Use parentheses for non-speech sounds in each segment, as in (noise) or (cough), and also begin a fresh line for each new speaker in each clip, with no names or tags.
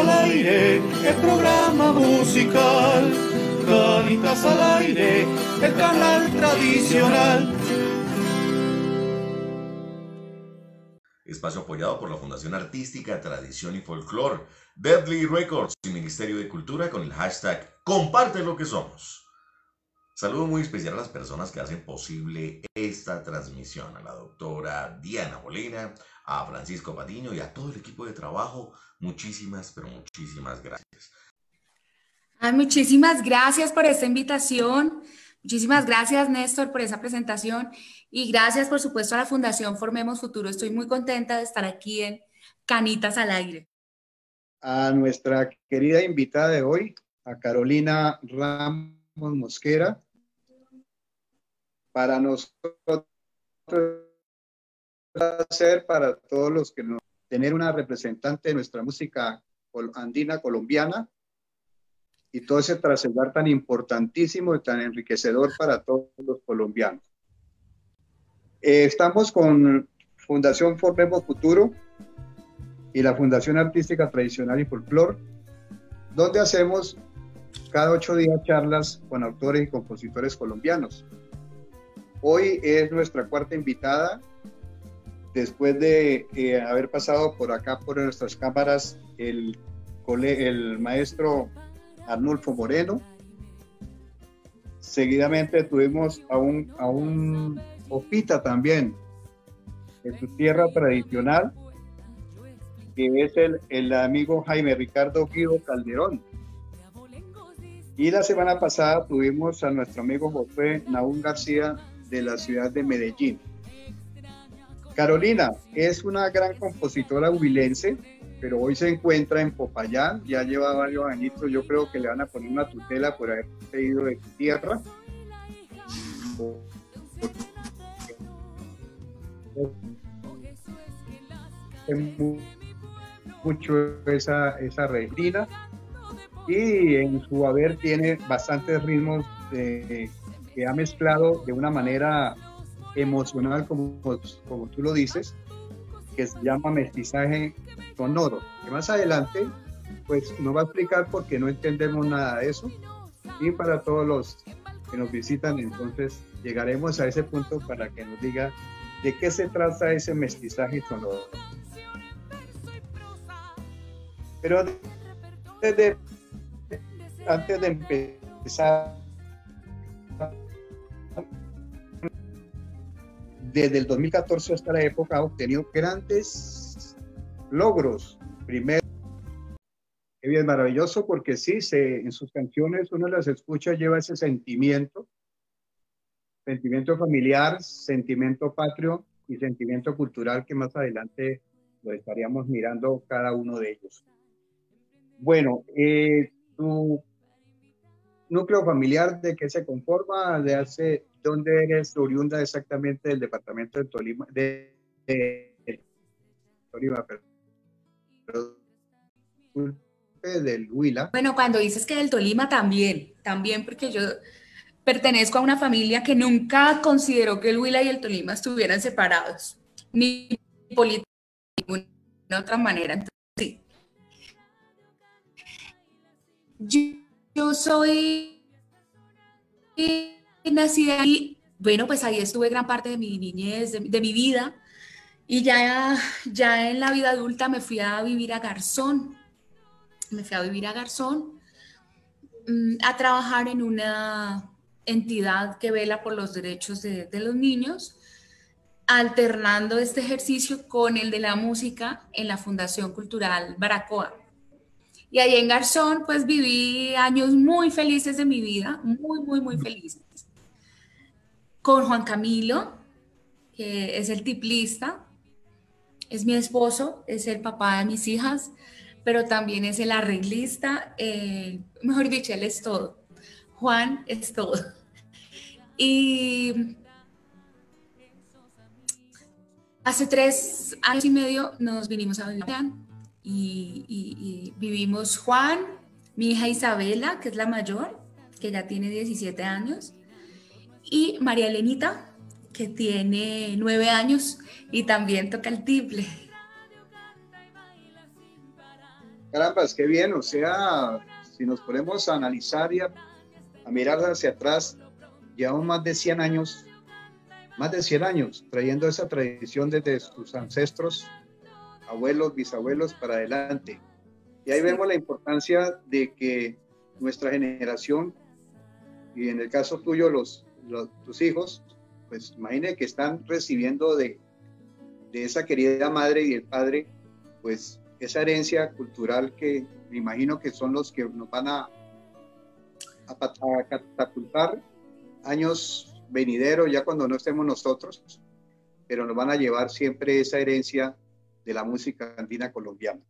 al aire, el programa musical. Canitas al aire, el canal tradicional.
Espacio apoyado por la Fundación Artística Tradición y Folklore, Deadly Records y Ministerio de Cultura con el hashtag Comparte lo que somos. Saludo muy especial a las personas que hacen posible esta transmisión, a la doctora Diana Molina, a Francisco Patiño y a todo el equipo de trabajo. Muchísimas, pero muchísimas gracias.
muchísimas gracias por esta invitación. Muchísimas gracias, Néstor, por esa presentación. Y gracias, por supuesto, a la Fundación Formemos Futuro. Estoy muy contenta de estar aquí en Canitas al Aire.
A nuestra querida invitada de hoy, a Carolina Ramos Mosquera, para nosotros hacer para todos los que nos tener una representante de nuestra música andina colombiana y todo ese trascender tan importantísimo y tan enriquecedor para todos los colombianos. Eh, estamos con Fundación Formemos Futuro y la Fundación Artística Tradicional y Folklore, donde hacemos cada ocho días charlas con autores y compositores colombianos. Hoy es nuestra cuarta invitada, después de eh, haber pasado por acá, por nuestras cámaras, el, el maestro Arnulfo Moreno. Seguidamente tuvimos a un, a un Opita también, de su tierra tradicional, que es el, amigo Jaime Ricardo Guido Calderón. Y la semana pasada tuvimos a nuestro amigo José Naúl García de la ciudad de Medellín. Carolina es una gran compositora huilense, pero hoy se encuentra en Popayán, ya lleva varios añitos, yo creo que le van a poner una tutela por haber ido de tierra. mucho esa, esa resina y en su haber tiene bastantes ritmos que ha mezclado de una manera emocional, como, como tú lo dices, que se llama mestizaje sonoro. Que más adelante, pues nos va a explicar porque no entendemos nada de eso. Y para todos los que nos visitan, entonces llegaremos a ese punto para que nos diga de qué se trata ese mestizaje sonoro. Pero desde, antes de empezar desde el 2014 hasta la época ha obtenido grandes logros. Primero, es maravilloso porque sí, se, en sus canciones uno las escucha, lleva ese sentimiento, sentimiento familiar, sentimiento patrio y sentimiento cultural que más adelante lo estaríamos mirando cada uno de ellos. Bueno, eh, tu núcleo familiar, ¿de qué se conforma? ¿De hace ¿Dónde eres oriunda exactamente del departamento de Tolima? De, Tolima, del Huila.
Bueno, cuando dices que del Tolima también, también porque yo pertenezco a una familia que nunca consideró que el Huila y el Tolima estuvieran separados, ni políticamente, de ninguna otra manera. Entonces, sí. Yo soy nací ahí, bueno, pues ahí estuve gran parte de mi niñez, de, mi vida. Y ya, ya en la vida adulta me fui a vivir a Garzón. Me fui a vivir a Garzón mm, a trabajar en una entidad que vela por los derechos de, de, los niños, alternando este ejercicio con el de la música en la Fundación Cultural Baracoa. Y ahí en Garzón, pues viví años muy felices de mi vida, muy, muy, muy felices con Juan Camilo, que es el tiplista, es mi esposo, es el papá de mis hijas, pero también es el arreglista, eh, mejor dicho, él es todo. Juan es todo. Y hace tres años y medio nos vinimos a vivir y, vivimos Juan, mi hija Isabela, que es la mayor, que ya tiene 17 años, y María Elenita, que tiene nueve años y también toca el tiple.
Carambas, qué bien, o sea, si nos ponemos a analizar y a, mirar hacia atrás, llevamos más de 100 años, más de 100 años, trayendo esa tradición desde sus ancestros, abuelos, bisabuelos, para adelante. Y ahí vemos la importancia de que nuestra generación, y en el caso tuyo, los, tus hijos, pues imagine que están recibiendo de, de esa querida madre y el padre, pues esa herencia cultural que me imagino que son los que nos van a, a, catapultar años venideros, ya cuando no estemos nosotros, pero nos van a llevar siempre esa herencia de la música andina colombiana.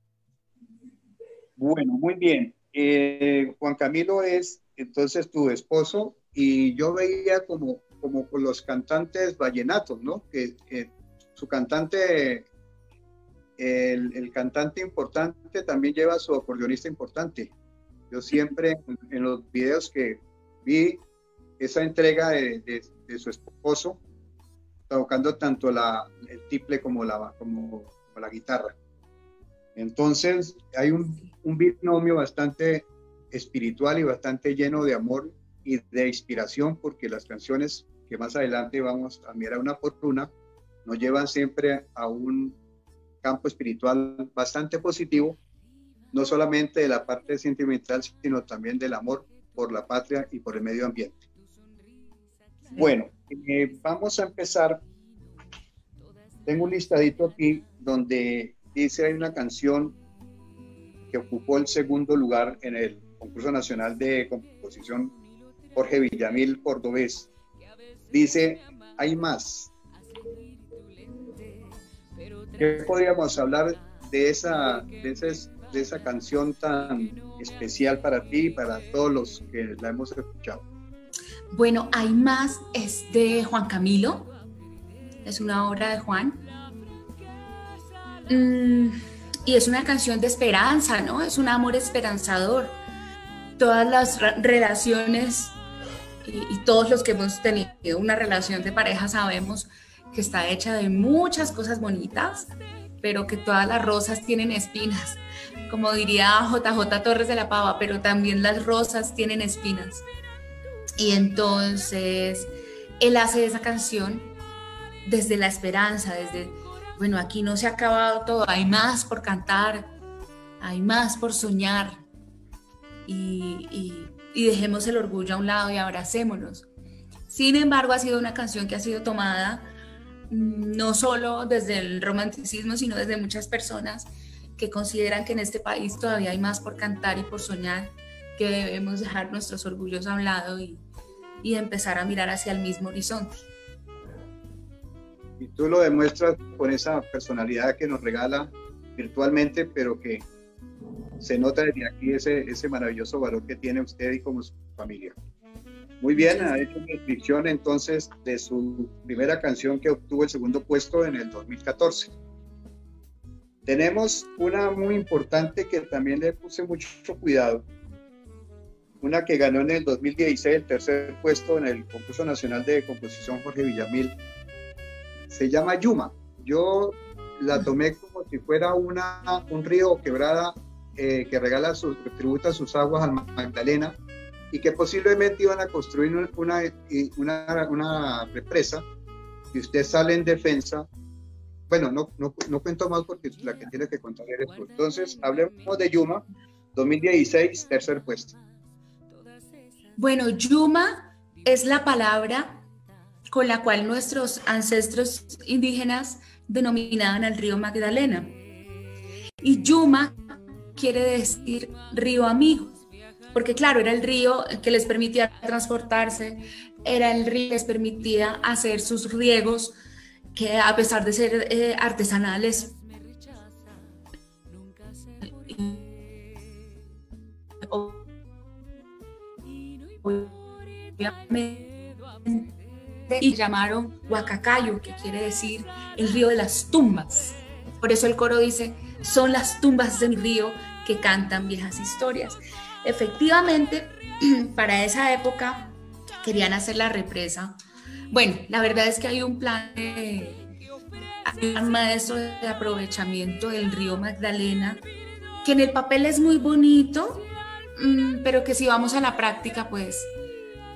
Bueno, muy bien. Eh, Juan Camilo es entonces tu esposo y yo veía como, como con los cantantes vallenatos, ¿no? Que, su cantante el, cantante importante también lleva su acordeonista importante. Yo siempre en, los videos que vi esa entrega de, su esposo, tocando tanto la, el tiple como la, como, la guitarra. Entonces hay un, un binomio bastante espiritual y bastante lleno de amor y de inspiración, porque las canciones que más adelante vamos a mirar una por una, nos llevan siempre a un campo espiritual bastante positivo, no solamente de la parte sentimental, sino también del amor por la patria y por el medio ambiente. Bueno, eh, vamos a empezar. Tengo un listadito aquí donde dice hay una canción que ocupó el segundo lugar en el concurso nacional de composición Jorge Villamil Cordobés. Dice, hay más, ¿Qué podríamos hablar de esa, de, de esa canción tan especial para ti y para todos los que la hemos escuchado?
Bueno, hay más, es de Juan Camilo, es una obra de Juan. Mm, y es una canción de esperanza, ¿no? Es un amor esperanzador. Todas las relaciones y, y todos los que hemos tenido una relación de pareja sabemos que está hecha de muchas cosas bonitas, pero que todas las rosas tienen espinas. Como diría JJ Torres de la Pava, pero también las rosas tienen espinas. Y entonces él hace esa canción desde la esperanza, desde, bueno, aquí no se ha acabado todo, hay más por cantar, hay más por soñar. Y, dejemos el orgullo a un lado y abracémonos. Sin embargo, ha sido una canción que ha sido tomada no solo desde el romanticismo, sino desde muchas personas que consideran que en este país todavía hay más por cantar y por soñar, que debemos dejar nuestros orgullos a un lado y empezar a mirar hacia el mismo horizonte.
Y tú lo demuestras con esa personalidad que nos regala virtualmente, pero que se nota desde aquí ese, ese maravilloso valor que tiene usted y como su familia. Muy bien, ha hecho una descripción entonces de su primera canción que obtuvo el segundo puesto en el 2014. Tenemos una muy importante que también le puse mucho cuidado, una que ganó en el 2016 el tercer puesto en el concurso nacional de composición Jorge Villamil. Se llama Yuma. Yo la tomé como si fuera una, un río quebrada eh, que regala sus, tributa sus aguas al Magdalena y que posiblemente iban a construir una, una, una represa y usted sale en defensa. Bueno, no, no, no cuento más porque la que tiene que contar eres tú. Entonces, hablemos de Yuma, 2016, tercer puesto.
Bueno, Yuma es la palabra con la cual nuestros ancestros indígenas denominaban al río Magdalena. Y Yuma quiere decir río amigo porque claro, era el río que les permitía transportarse, era el río que les permitía hacer sus riegos, que a pesar de ser eh, artesanales, y llamaron Huacacayo, que quiere decir el río de las tumbas. Por eso el coro dice, son las tumbas de mi río que cantan viejas historias. Efectivamente, (clears throat) para esa época querían hacer la represa. Bueno, la verdad es que hay un plan de, maestro de aprovechamiento del río Magdalena que en el papel es muy bonito, mm, pero que si vamos a la práctica, pues,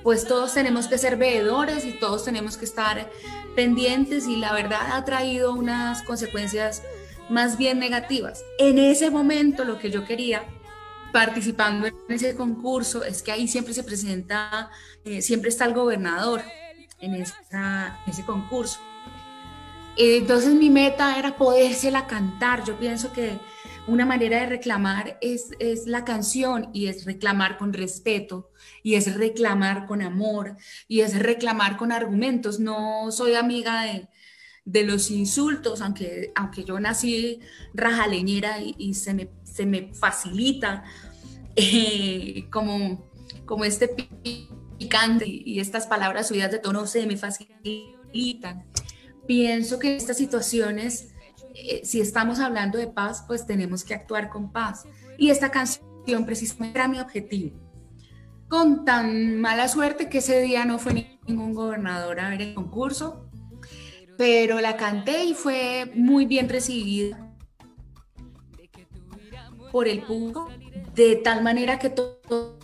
pues todos tenemos que ser veedores y todos tenemos que estar pendientes y la verdad ha traído unas consecuencias más bien negativas. En ese momento lo que yo quería participando en ese concurso es que ahí siempre se presenta, eh, siempre está el gobernador en, ese concurso. Entonces mi meta era podérsela cantar. Yo pienso que una manera de reclamar es, es la canción y es reclamar con respeto y es reclamar con amor y es reclamar con argumentos. No soy amiga de, de los insultos, aunque, aunque yo nací rajaleñera y, se, me, se, me, facilita (laughs) eh, como, como este picante y estas palabras subidas de tono se me facilitan. Pienso que estas situaciones, eh, si estamos hablando de paz, pues tenemos que actuar con paz. Y esta canción precisamente era mi objetivo. Con tan mala suerte que ese día no fue ningún gobernador a ver el concurso, pero la canté y fue muy bien recibida por el público, de tal manera que todo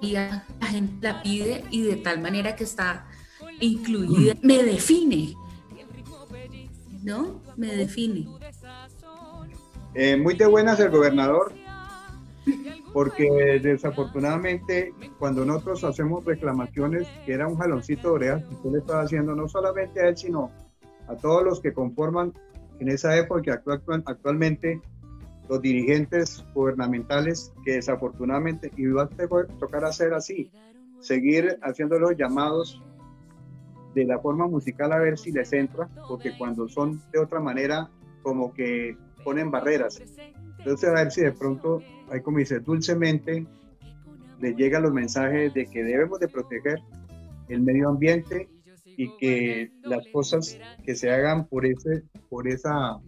la gente la pide y de tal manera que está incluida, me define, ¿no? Me define.
Eh, muy de buenas el gobernador, porque desafortunadamente cuando nosotros hacemos reclamaciones, que era un jaloncito de orejas que usted le estaba haciendo no solamente a él, sino a todos los que conforman en esa época actualmente los dirigentes gubernamentales que desafortunadamente, y va a tocar hacer así, seguir haciendo los llamados de la forma musical a ver si les entra, porque cuando son de otra manera, como que ponen barreras. Entonces, a ver si de pronto, hay como dice, dulcemente les llegan los mensajes de que debemos de proteger el medio ambiente y que las cosas que se hagan por, ese, por esa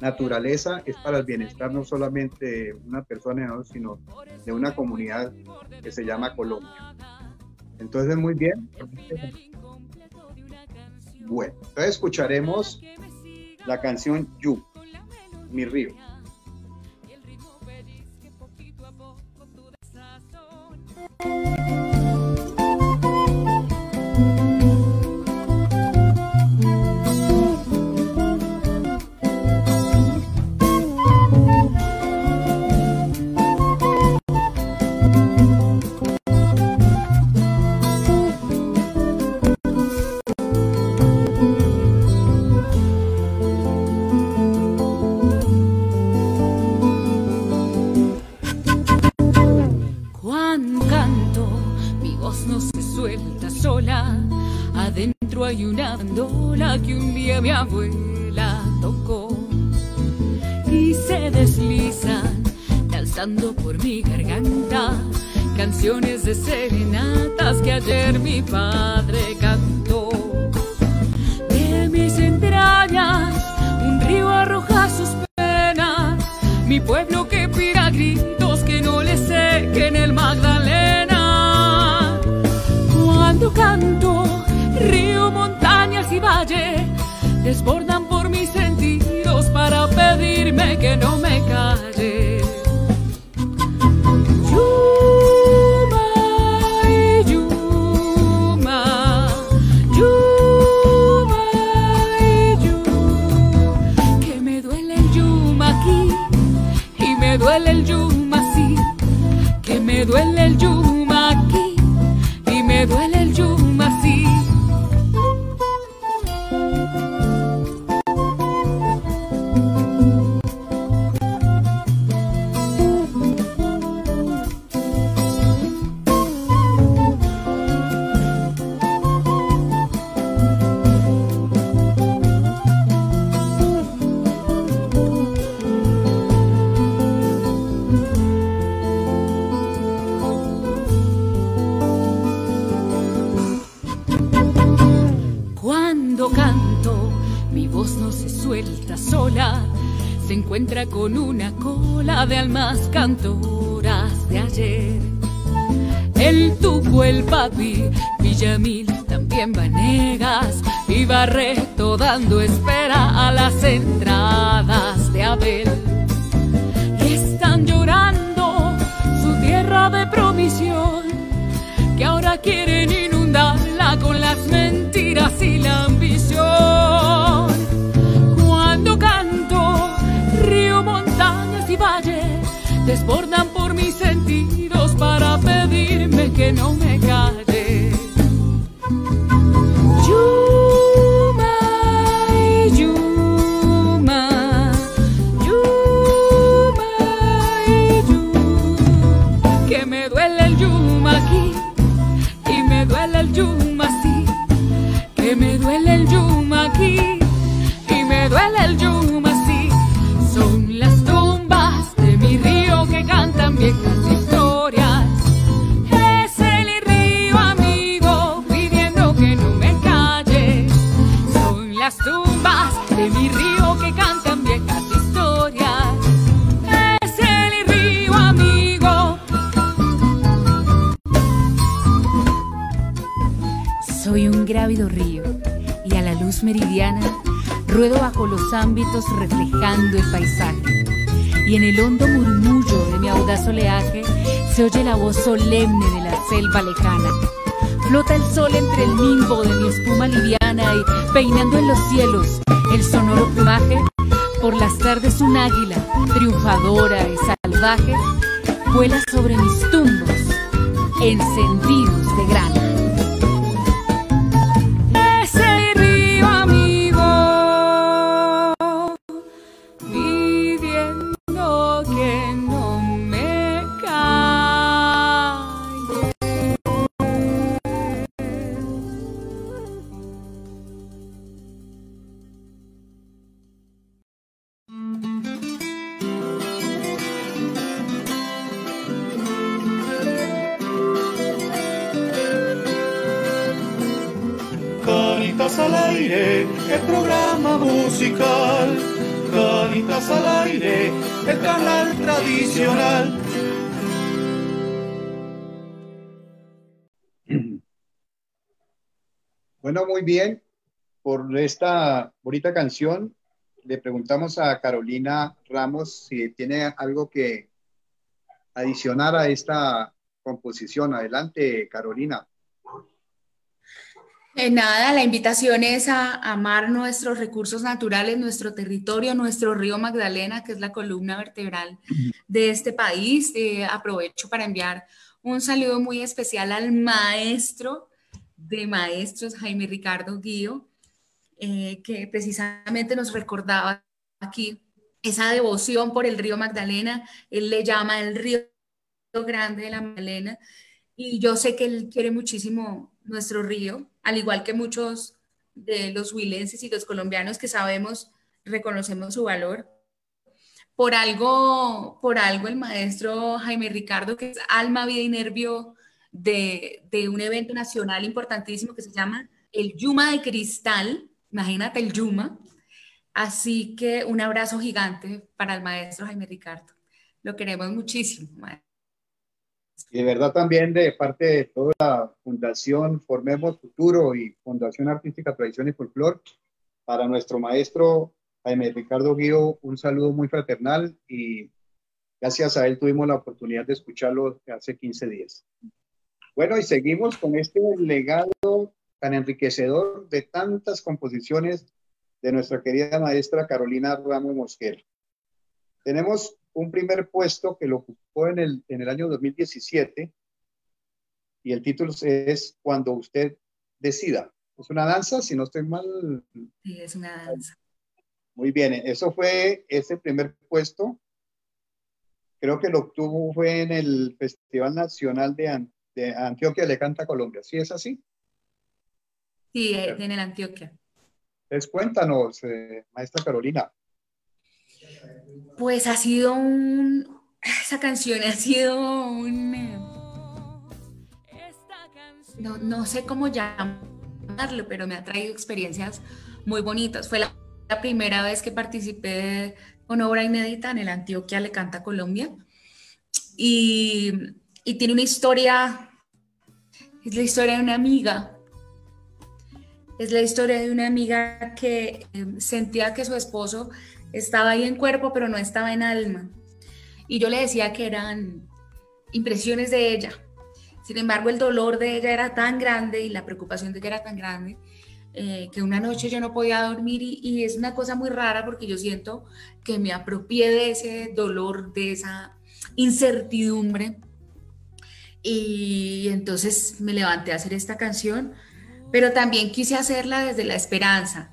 naturaleza es para el bienestar no solamente de una persona, sino de una comunidad que se llama Colombia. Entonces, muy bien. Bueno, entonces escucharemos la canción You, Mi Río.
no se suelta sola. Adentro hay una bandola que un día mi
abuela tocó y se desliza, danzando por mi garganta. Canciones de serenatas que ayer mi padre cantó. De mis entrañas, un río arroja sus penas, mi pueblo que pira Desbordan por mis sentidos para pedirme que no me calle. Yuma y Yuma, Yuma y Yuma. Que me duele el Yuma aquí y me duele el Yuma así. Que me duele el Yuma aquí y me duele. Con una cola de almas cantoras de ayer. El tuco, el papi, Villamil, también vanegas y Barreto dando espera a las entradas de Abel. Y están llorando su tierra de provisión, que ahora quieren inundarla con las mentiras y la ambición. Desbordan por mis sentidos para pedirme que no me calle. Ámbitos reflejando el paisaje. Y en el hondo murmullo de mi audaz oleaje se oye la voz solemne de la selva lejana. Flota el sol entre el nimbo de mi espuma liviana y peinando en los cielos el sonoro plumaje. Por las tardes un águila, triunfadora y salvaje, vuela sobre mis tumbos, encendidos de grana.
Bien. Por esta bonita canción, le preguntamos a Carolina Ramos si tiene algo que adicionar a esta composición. Adelante, Carolina.
Eh, nada, la invitación es a amar nuestros recursos naturales, nuestro territorio, nuestro río Magdalena, que es la columna vertebral de este país. Eh, aprovecho para enviar un saludo muy especial al maestro de maestros, Jaime Ricardo Guío, eh, que precisamente nos recordaba aquí esa devoción por el río Magdalena. Él le llama el río grande de la Magdalena. Y yo sé que él quiere muchísimo nuestro río, al igual que muchos de los huilenses y los colombianos que sabemos, reconocemos su valor. Por algo, por algo el maestro Jaime Ricardo, que es alma, vida y nervio de, de un evento nacional importantísimo que se llama el Yuma de Cristal, imagínate el Yuma. Así que un abrazo gigante para el maestro Jaime Ricardo. Lo queremos muchísimo, maestro.
Y de verdad también de parte de toda la Fundación Formemos Futuro y Fundación Artística Tradición y Folclor, para nuestro maestro Jaime Ricardo Guío, un saludo muy fraternal y gracias a él tuvimos la oportunidad de escucharlo hace 15 días. Bueno, y seguimos con este legado tan enriquecedor de tantas composiciones de nuestra querida maestra Carolina Ramos Mosquera. Tenemos un primer puesto que lo ocupó en el, en el año 2017 y el título es Cuando usted decida. Es una danza, si no estoy mal.
Sí, es una danza.
Muy bien, eso fue ese primer puesto. Creo que lo obtuvo fue en el Festival Nacional de, de Antioquia Le Canta Colombia. ¿Sí es así?
Sí, en el Antioquia.
Pues cuéntanos, eh, maestra Carolina.
Pues ha sido un... Esa canción ha sido un... eh, No, no sé cómo llamarlo, pero me ha traído experiencias muy bonitas. Fue la, la primera vez que participé con obra inédita en el Antioquia Le Canta Colombia. Y, y tiene una historia, es la historia de una amiga
Es la historia de una amiga que eh, sentía que su esposo estaba ahí en cuerpo, pero no estaba en alma. Y yo le decía que eran impresiones de ella. Sin embargo, el dolor de ella era tan grande y la preocupación de ella era tan grande eh, que una noche yo no podía dormir y, es una cosa muy rara porque yo siento que me apropié de ese dolor, de esa incertidumbre. Y entonces me levanté a hacer esta canción, pero también quise hacerla desde la esperanza,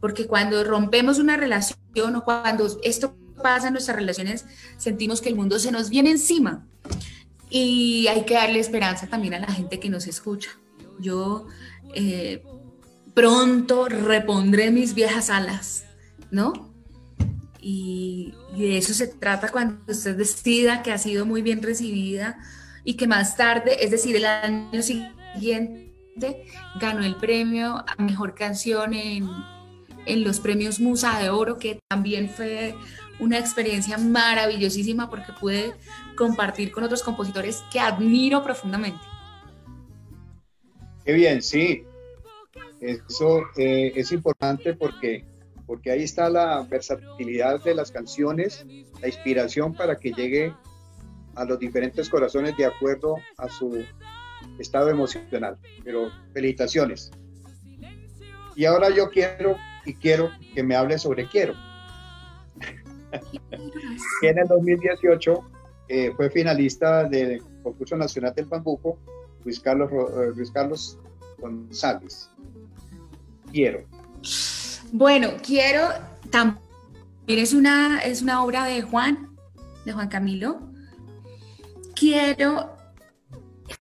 porque cuando rompemos una relación o cuando esto pasa en nuestras relaciones, sentimos que el mundo se nos viene encima y hay que darle esperanza también a la gente que nos escucha. Yo eh, pronto repondré mis viejas alas, ¿no? Y, y, de eso se trata cuando usted decida que ha sido muy bien recibida y que más tarde, es decir, el año siguiente, ganó el premio a mejor canción en, en los premios Musa de Oro, que también fue una experiencia maravillosísima porque pude compartir con otros compositores que admiro profundamente.
Qué bien, sí. Eso eh, es importante porque, porque ahí está la versatilidad de las canciones, la inspiración para que llegue a los diferentes corazones de acuerdo a su estado emocional. Pero felicitaciones. Y ahora yo quiero y quiero que me hable sobre quiero. que en el 2018 eh, fue finalista del concurso nacional del bambuco Luis Carlos, eh, Luis Carlos González. Quiero.
Bueno, quiero también es una, es una obra de Juan, de Juan Camilo. Quiero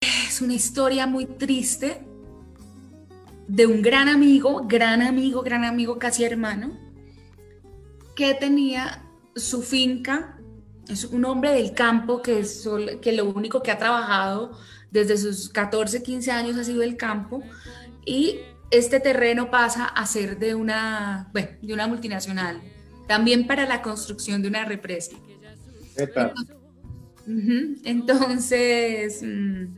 es una historia muy triste de un gran amigo, gran amigo, gran amigo, casi hermano, que tenía su finca, es un hombre del campo que, es, que lo único que ha trabajado desde sus 14, 15 años ha sido el campo y este terreno pasa a ser de una, bueno, de una multinacional, también para la construcción de una represa. Entonces, entonces mm,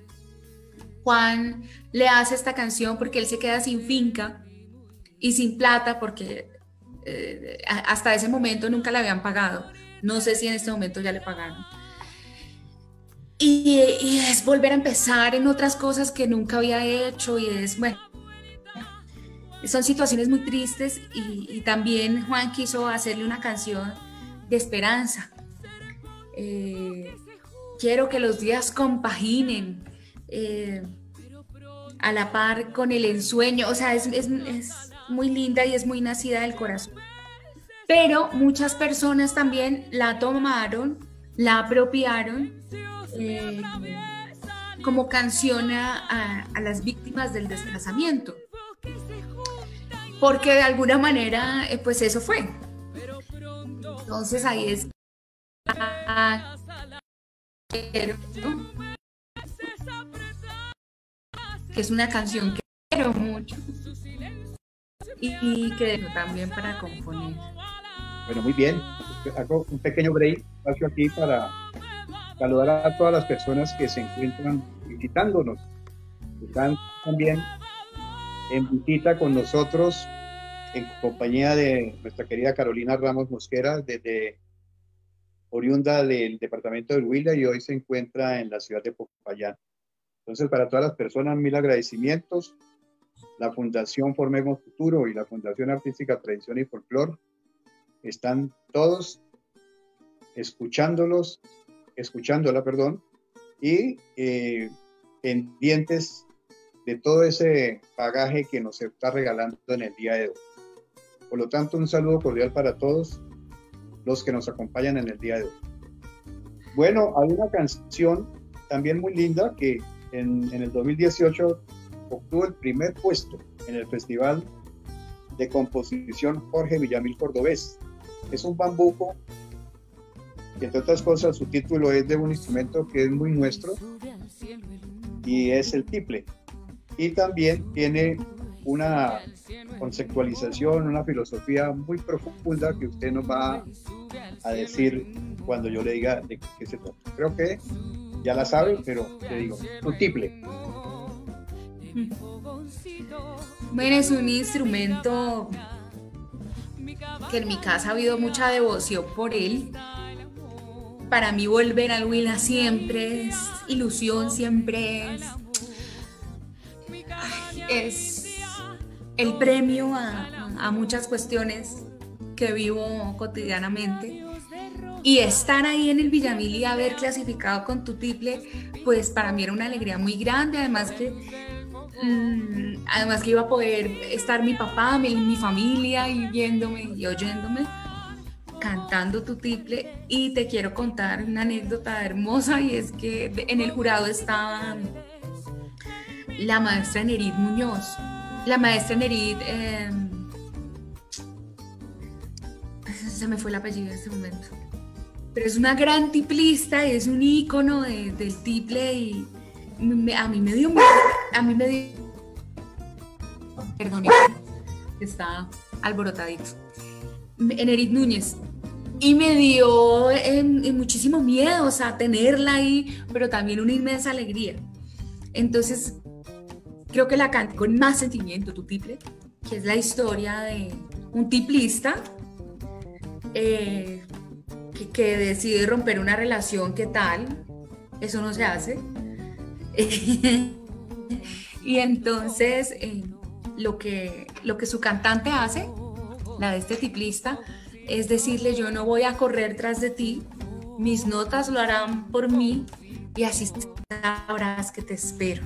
Juan le hace esta canción porque él se queda sin finca y sin plata porque eh, hasta ese momento nunca le habían pagado. No sé si en este momento ya le pagaron. Y, es volver a empezar en otras cosas que nunca había hecho y es, bueno, son situaciones muy tristes y, también Juan quiso hacerle una canción de esperanza. Eh, quiero que los días compaginen. Eh, a la par con el ensueño, o sea, es, es, muy linda y es muy nacida del corazón. Pero muchas personas también la tomaron, la apropiaron eh, como canción a, las víctimas del desplazamiento. Porque de alguna manera, eh, pues eso fue. Entonces ahí es que es una canción que quiero mucho y que también para componer.
Bueno, muy bien. Hago un pequeño break, espacio aquí para saludar a todas las personas que se encuentran visitándonos. Están también en visita con nosotros en compañía de nuestra querida Carolina Ramos Mosquera desde oriunda del departamento del Huila y hoy se encuentra en la ciudad de Popayán. Entonces, para todas las personas, mil agradecimientos. La Fundación Formemos Futuro y la Fundación Artística Tradición y Folclor están todos escuchándolos, escuchándola, perdón, y eh, pendientes de todo ese bagaje que nos está regalando en el día de hoy. Por lo tanto, un saludo cordial para todos los que nos acompañan en el día de hoy. Bueno, hay una canción también muy linda que en, el 2018 obtuvo el primer puesto en el Festival de Composición Jorge Villamil Cordobés. Es un bambuco entre otras cosas su título es de un instrumento que es muy nuestro y es el tiple. Y también tiene una conceptualización, una filosofía muy profunda que usted nos va a decir cuando yo le diga de qué se trata. Creo que ya la saben, pero te digo, multiple.
Bueno, es un instrumento que en mi casa ha habido mucha devoción por él. Para mí volver al Huila siempre es ilusión, siempre es, es el premio a, a muchas cuestiones que vivo cotidianamente. Y estar ahí en el Villamil y haber clasificado con tu triple, pues para mí era una alegría muy grande. Además que, mm, además que iba a poder estar mi papá, mi, mi familia y viéndome y oyéndome cantando tu triple. Y te quiero contar una anécdota hermosa y es que en el jurado estaba la maestra Nerid Muñoz. La maestra Nerid... em, se me fue el apellido en este momento. Pero es una gran tiplista y es un ícono de- del tiple y a mí me dio a mí me dio perdón está alborotadito. Enerit Núñez. Y me dio muchísimo miedo o sea tenerla ahí pero también una inmensa alegría. Entonces creo que la canté con más sentimiento tu tiple que es la historia de un tiplista eh, que, decide romper una relación, ¿qué tal? Eso no se hace. (laughs) y entonces eh, lo, que, lo que su cantante hace, la de este tiplista, es decirle yo no voy a correr tras de ti, mis notas lo harán por mí y así sabrás que te espero.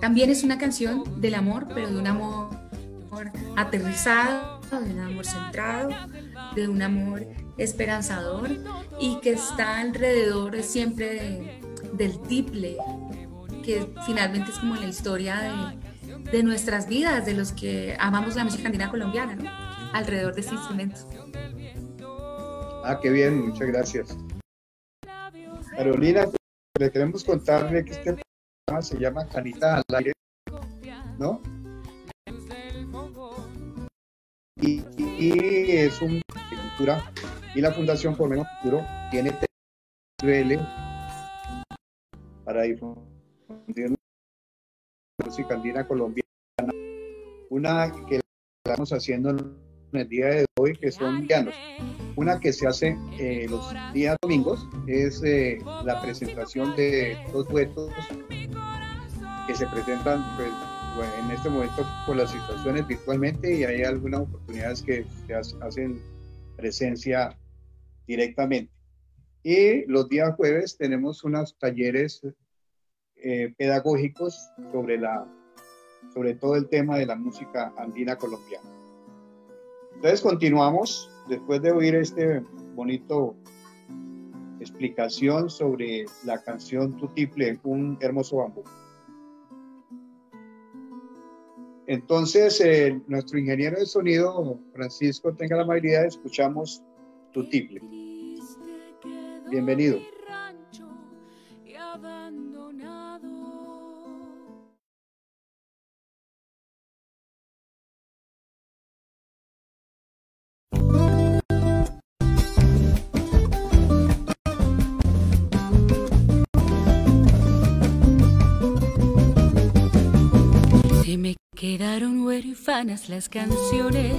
También es una canción del amor, pero de un amor aterrizado, de un amor centrado, de un amor esperanzador y que está alrededor siempre de- del tiple, que finalmente es como la historia de, de nuestras vidas, de los que amamos la música andina colombiana, ¿no? alrededor de este instrumento.
Ah, qué bien, muchas gracias. Carolina, le queremos contarle que este programa se llama Canita al aire, ¿no? Y, es un cultura y la Fundación Por Menos Futuro tiene TVL para difundir la música andina colombiana, una que estamos haciendo en el día de hoy, que son llanos. Una que se hace eh, los días domingos es eh, la presentación de dos duetos que se presentan pues, bueno, en este momento por las situaciones virtualmente y hay algunas oportunidades que se ha- hacen presencia directamente. Y los días jueves tenemos unos talleres eh, pedagógicos sobre, la, sobre todo el tema de la música andina colombiana. Entonces continuamos después de oír este bonito explicación sobre la canción Tu Tiple, un hermoso bambú. Entonces, eh, nuestro ingeniero de sonido, Francisco, tenga la amabilidad escuchamos Tu Tiple. Bienvenido.
Quedaron huérfanas las canciones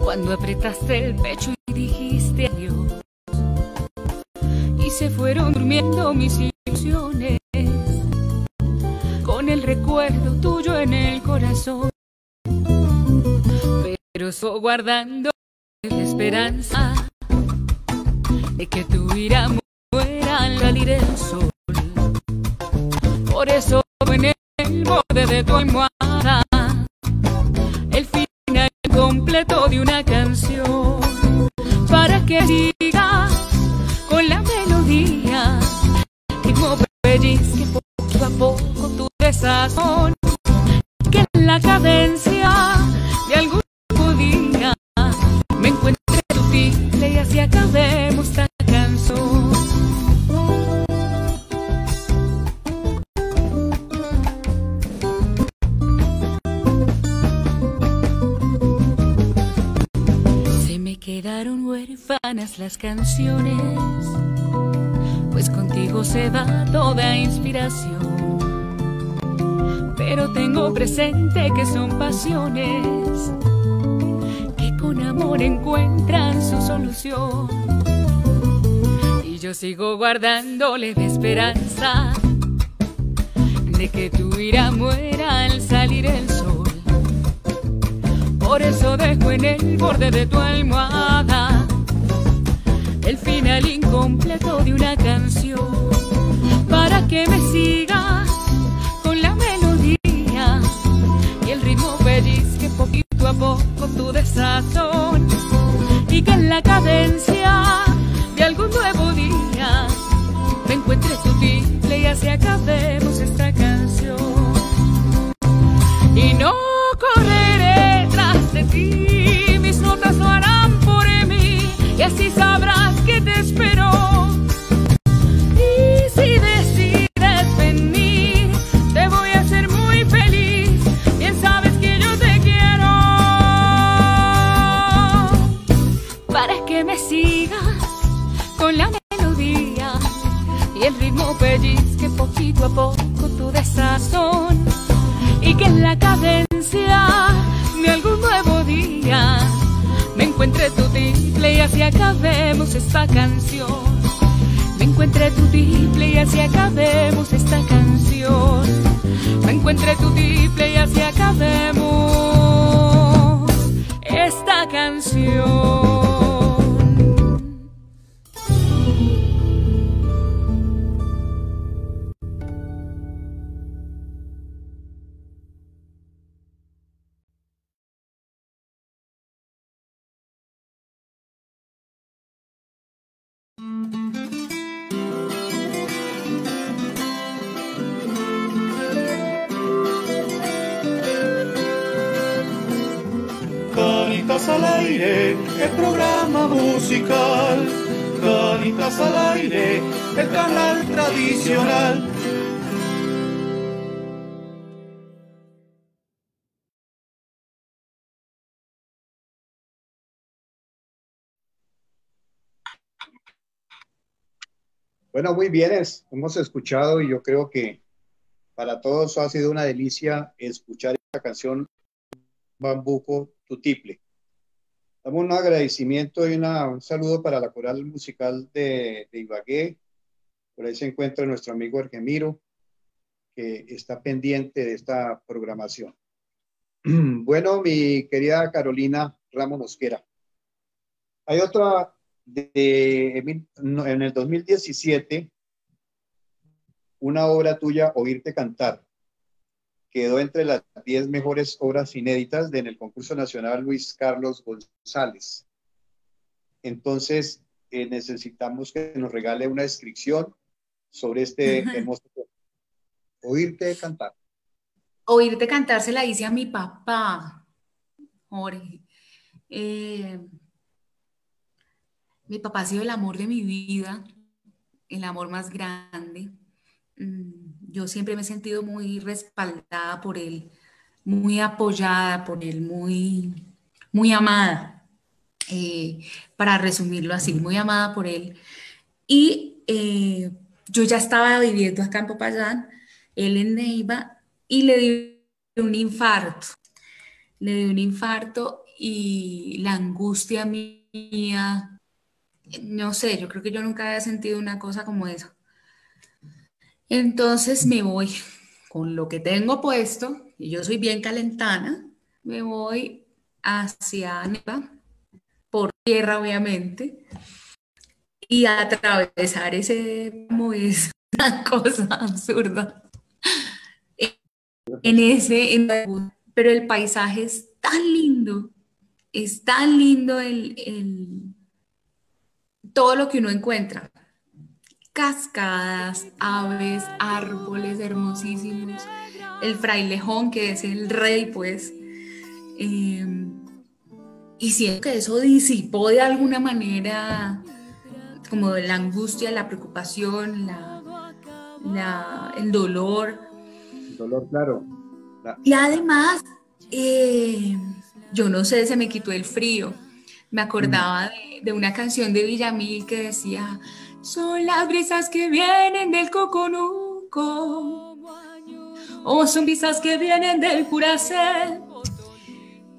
cuando apretaste el pecho y dijiste adiós. Y se fueron durmiendo mis ilusiones con el recuerdo tuyo en el corazón. Pero estoy guardando la esperanza de que tu ira muera al salir el sol. Por eso en borde de tu almohada el final completo de una canción. Para que sigas con la melodía y como pellizque poco a poco tu desazón que la cadencia quedaron huérfanas las canciones, pues contigo se da toda inspiración. Pero pero tengo presente que son pasiones que con amor encuentran su solución. Y yo sigo guardándole de esperanza de que tu ira muera al salir el sol. Por eso dejo en el borde de tu almohada el final incompleto de una canción. Para que me sigas con la melodía y el ritmo pellizque poquito a poco tu desazón y que en la cadencia de algún nuevo día me encuentre sutil y así acabemos poquito a poco tu desazón y que en la cadencia de algún nuevo día me encuentre tu tiple y así acabemos esta canción. Me encuentre tu tiple y así acabemos esta canción. Me encuentre tu tiple y así acabemos esta canción.
El canal tradicional.
Bueno, muy bien, hemos escuchado y yo creo que para todos ha sido una delicia escuchar esta canción Bambuco Tutiple. Damos un agradecimiento y una- un saludo para la coral musical de Ibagué. Por ahí se encuentra nuestro amigo Argemiro, que está pendiente de esta programación. (clears throat) Bueno, mi querida Carolina Ramos Mosquera. Hay otra de, en el 2017, una obra tuya, Oírte Cantar, quedó entre las 10 mejores obras inéditas de, en el concurso nacional Luis Carlos González. Entonces, eh, necesitamos que nos regale una descripción sobre este hermoso tema. Oírte Cantar.
Oírte cantar se la hice a mi papá, Jorge. Eh, mi papá ha sido el amor de mi vida, el amor más grande. Mm, Yo siempre me he sentido muy respaldada por él, muy apoyada por él, muy, muy amada. Eh, para resumirlo así, muy amada por él. Y eh, yo ya estaba viviendo acá en Popayán, él en Neiva, y le dio un infarto. Le dio un infarto y la angustia mía, no sé, yo creo que yo nunca había sentido una cosa como esa. Entonces me voy con lo que tengo puesto, y yo soy bien calentana, me voy hacia Neiva, por tierra obviamente, y atravesar ese como es (laughs) una cosa absurda. En ese, en- pero el paisaje es tan lindo, es tan lindo el, el- todo lo que uno encuentra. Cascadas, aves, árboles hermosísimos, el frailejón que es el rey, pues. eh, y siento que eso disipó de alguna manera como la angustia, la preocupación, la, la- el dolor.
Dolor claro. La-
Y además, eh, yo no sé, se me quitó el frío. Me acordaba de, de una canción de Villamil que decía, son las brisas que vienen del coconuco. o son visas que vienen del Curacel.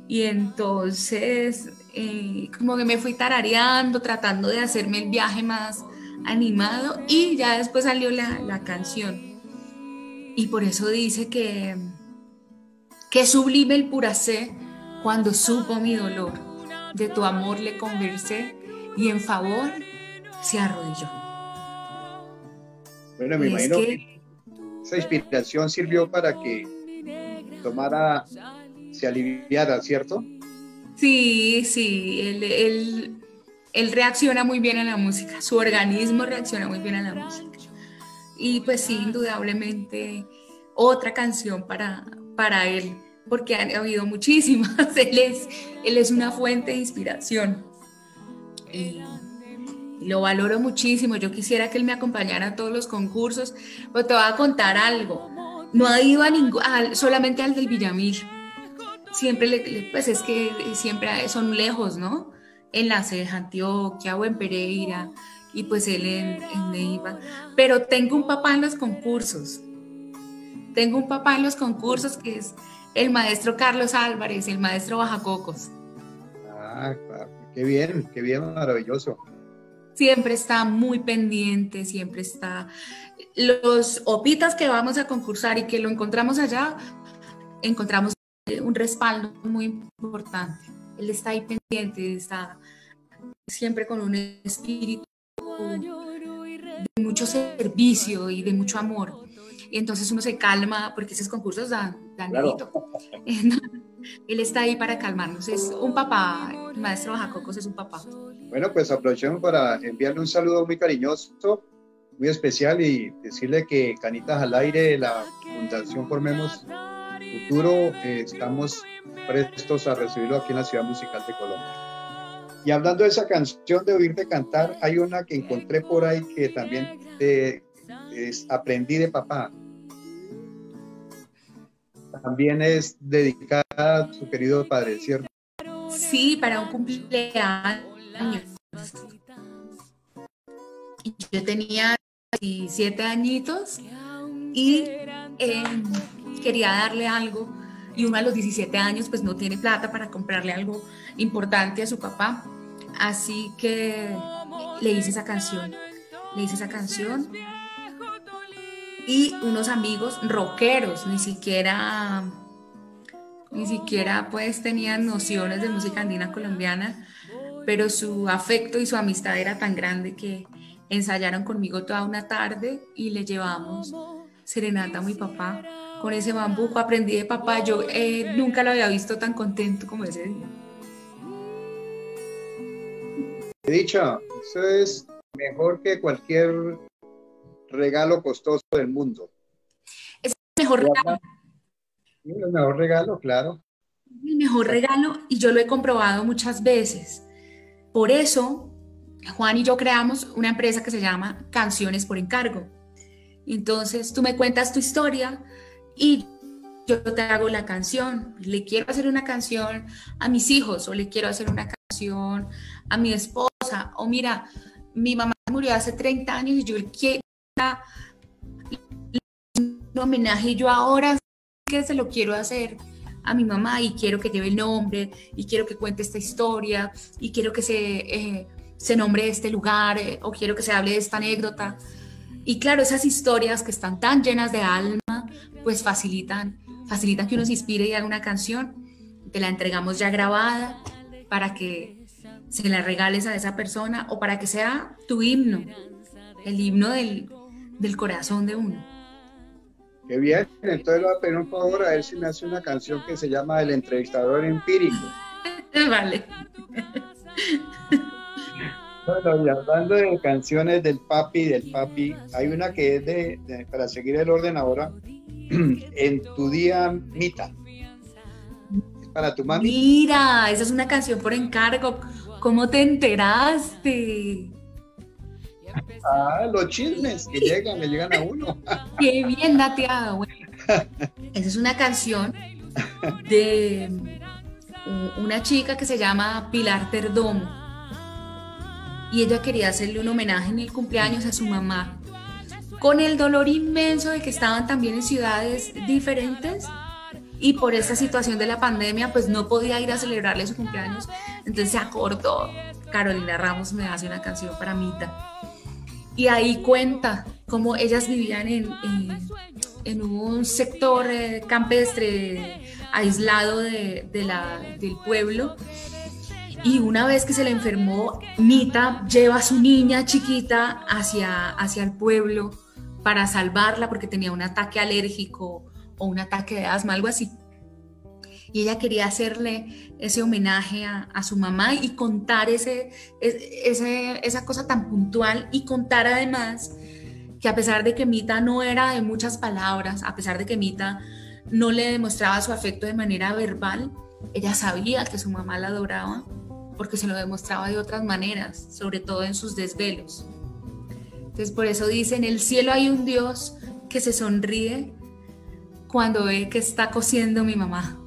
Y entonces, eh, como que me fui tarareando, tratando de hacerme el viaje más animado y ya después salió la, la canción. Y por eso dice que, que sublime el puracé cuando supo mi dolor. De tu amor le conversé y en favor se arrodilló.
Bueno, me imagino que esa inspiración sirvió para que tomara, se aliviara, ¿cierto?
Sí, sí, él, él, reacciona muy bien a la música, su organismo reacciona muy bien a la música. Y pues sí, indudablemente otra canción para, para él, porque han habido muchísimas, (laughs) él es, él es una fuente de inspiración. Y lo valoro muchísimo, yo quisiera que él me acompañara a todos los concursos, pero te voy a contar algo, no ha ido a ningún, solamente al del Villamir siempre le, pues es que siempre son lejos, ¿no? En la Ceja, Antioquia o en Pereira, y pues él en, en Neiva. Pero tengo un papá en los concursos. Tengo un papá en los concursos que es el maestro Carlos Álvarez, el maestro Bajacocos.
Ah, qué bien, qué bien, maravilloso.
Siempre está muy pendiente, siempre está. Los opitas que vamos a concursar y que lo encontramos allá, encontramos un respaldo muy importante. Él está ahí pendiente, está siempre con un espíritu de mucho servicio y de mucho amor. Y entonces uno se calma porque esos concursos dan, dan (laughs) Él está ahí para calmarnos. Es un papá, el maestro Bajacocos es un papá.
Bueno, pues aprovechemos para enviarle un saludo muy cariñoso, muy especial y decirle que Canitas al Aire la Fundación Formemos futuro eh, estamos prestos a recibirlo aquí en la Ciudad Musical de Colombia. Y hablando de esa canción de oírte cantar, hay una que encontré por ahí que también eh, es, aprendí de papá. También es dedicada a su querido padre, ¿cierto?
Sí, para un cumpleaños. Yo tenía 17 añitos y eh, quería darle algo y uno a los 17 años pues no tiene plata para comprarle algo importante a su papá. Así que le hice esa canción, le hice esa canción y unos amigos rockeros, ni siquiera ni siquiera pues tenían nociones de música andina colombiana, pero su afecto y su amistad era tan grande que ensayaron conmigo toda una tarde y le llevamos serenata a mi papá con ese bambuco. Aprendí de papá, yo eh, nunca lo había visto tan contento como ese día.
He dicho, eso es mejor que cualquier regalo costoso del mundo.
Es el mejor regalo.
el mejor regalo, claro.
El mejor regalo y yo lo he comprobado muchas veces. Por eso, Juan y yo creamos una empresa que se llama Canciones por Encargo entonces tú me cuentas tu historia y yo te hago la canción. Le quiero hacer una canción a mis hijos o le quiero hacer una canción a mi esposa. O mira, mi mamá murió hace 30 años y yo quiero un homenaje. Yo ahora que se lo quiero hacer a mi mamá y quiero que lleve el nombre y quiero que cuente esta historia y quiero que se, eh, se nombre este lugar eh, o quiero que se hable de esta anécdota. Y claro, esas historias que están tan llenas de alma, pues facilitan, facilitan que uno se inspire y haga una canción. Te la entregamos ya grabada para que se la regales a esa persona o para que sea tu himno, el himno del, del corazón de uno.
Qué bien, entonces le voy a pedir un favor a ver si me hace una canción que se llama El entrevistador empírico. (laughs)
vale. (laughs)
Bueno, y hablando de canciones del papi, del papi, hay una que es de, para seguir el orden ahora, (clears throat) en tu día Mita. Es para tu mami.
Mira, esa es una canción por encargo. ¿Cómo te enteraste?
Ah, los chismes que llegan, le llegan a uno. (laughs)
Qué bien dateado, güey. Esa es una canción de una chica que se llama Pilar Terdomo y ella quería hacerle un homenaje en el cumpleaños a su mamá. con el dolor inmenso de que estaban también en ciudades diferentes y por esta situación de la pandemia pues no podía ir a celebrarle su cumpleaños, entonces se acordó, Carolina Ramos me hace una canción para Mita. Y ahí cuenta cómo ellas vivían en, en, un sector eh, campestre aislado de, la, del pueblo. Y una vez que se le enfermó, Mita lleva a su niña chiquita hacia, hacia el pueblo para salvarla porque tenía un ataque alérgico o un ataque de asma, algo así. Y ella quería hacerle ese homenaje a, su mamá y contar ese, esa cosa tan puntual y contar además que a pesar de que Mita no era de muchas palabras, a pesar de que Mita no le demostraba su afecto de manera verbal, ella sabía que su mamá la adoraba porque se lo demostraba de otras maneras, sobre todo en sus desvelos. Entonces por eso dice, en el cielo hay un Dios que se sonríe cuando ve que está cosiendo mi mamá,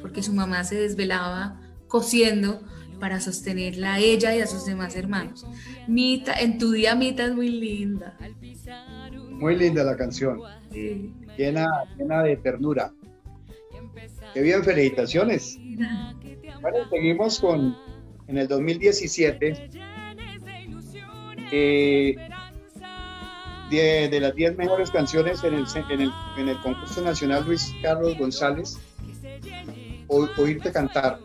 porque su mamá se desvelaba cosiendo para sostenerla a ella y a sus demás hermanos. Mita, en tu día Mita es muy linda.
Muy linda la canción, llena, llena de ternura. Qué bien, felicitaciones. Bueno, seguimos con, en el 2017, eh, de, las 10 mejores canciones en el, en el, concurso nacional Luis Carlos González, Oírte Cantar.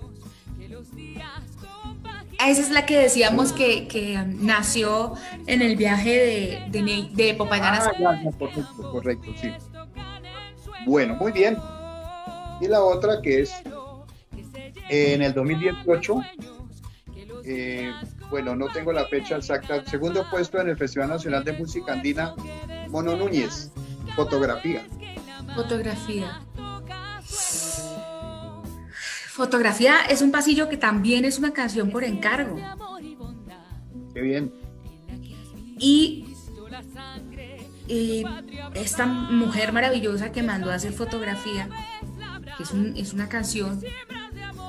Esa es la que decíamos que, nació en el viaje de, de, de Popayán.
Ah, correcto, correcto, sí. Bueno, muy bien. Y la otra que es en el 2018 eh, bueno, no tengo la fecha exacta, segundo puesto en el Festival Nacional de Música Andina, Mono Núñez, fotografía.
Fotografía. Fotografía es un pasillo que también es una canción por encargo.
Qué bien.
Y, esta mujer maravillosa que mandó a hacer fotografía, que es, es una canción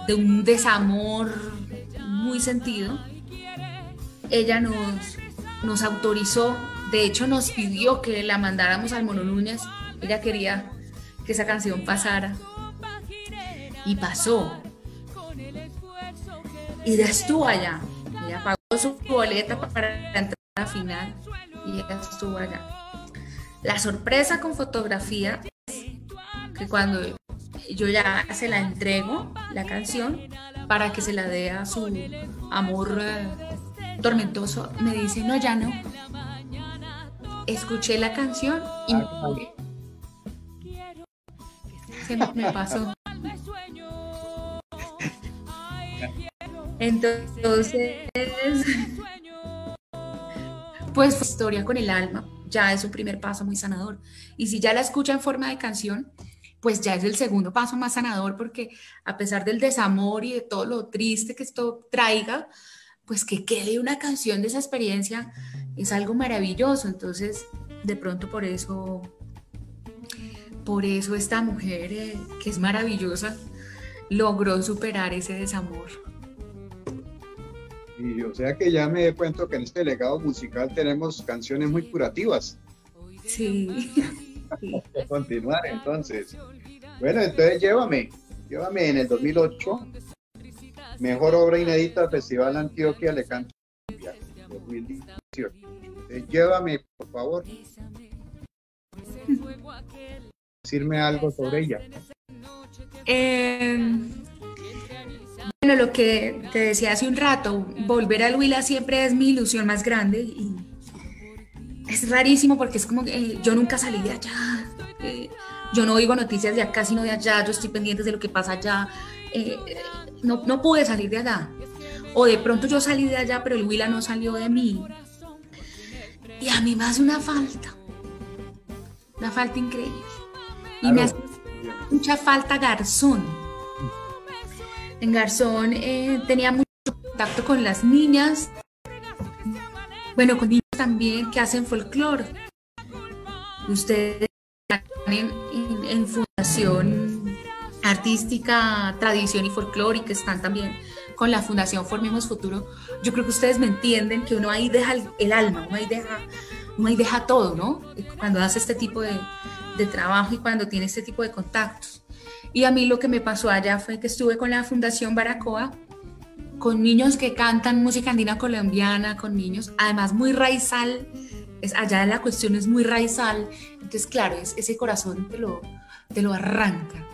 de un desamor muy sentido, ella nos, nos autorizó, de hecho nos pidió que la mandáramos al Mono Núñez, ella quería que esa canción pasara y pasó. Y ya estuvo allá, ella pagó su boleta para la final y ella estuvo allá. La sorpresa con fotografía es que cuando yo ya se la entrego, la canción, para que se la dé a su amor eh, tormentoso, me dice, no, ya no. Escuché la canción y Se me pasó. Entonces, pues historia con el alma, ya es un primer paso muy sanador. Y si ya la escucha en forma de canción, pues ya es el segundo paso más sanador porque a pesar del desamor y de todo lo triste que esto traiga, pues que quede una canción de esa experiencia es algo maravilloso. Entonces, de pronto por eso, por eso esta mujer eh, que es maravillosa logró superar ese desamor.
Y o sea que ya me he cuenta que en este legado musical tenemos canciones muy curativas.
Sí. (laughs) (laughs)
continuar entonces. Bueno, entonces llévame, llévame en el 2008, mejor obra inédita Festival Antioquia Le Canto 2018. llévame, por favor. Decirme algo sobre ella.
Em, bueno, lo que te decía hace un rato, volver al Huila siempre es mi ilusión más grande y es rarísimo porque es como que yo nunca salí de allá. Eh, yo no oigo noticias de acá, sino de allá. Yo estoy pendiente de lo que pasa allá. Eh, no, no pude salir de allá. O de pronto yo salí de allá, pero el Huila no salió de mí. Y a mí me hace una falta. Una falta increíble. Y me hace mucha falta Garzón. En Garzón eh, tenía mucho contacto con las niñas. Bueno, con niños también que hacen folclore. Ustedes en, Fundación Artística, Tradición y Folclore y que están también con la Fundación Formemos Futuro. Yo creo que ustedes me entienden que uno ahí deja el, alma, uno ahí deja uno ahí deja todo, ¿no? Cuando hace este tipo de, de trabajo y cuando tiene este tipo de contactos. Y a mí lo que me pasó allá fue que estuve con la Fundación Baracoa, con niños que cantan música andina colombiana, con niños, además muy raizal, es, allá la cuestión es muy raizal, entonces claro, es, ese corazón te lo, te lo arranca.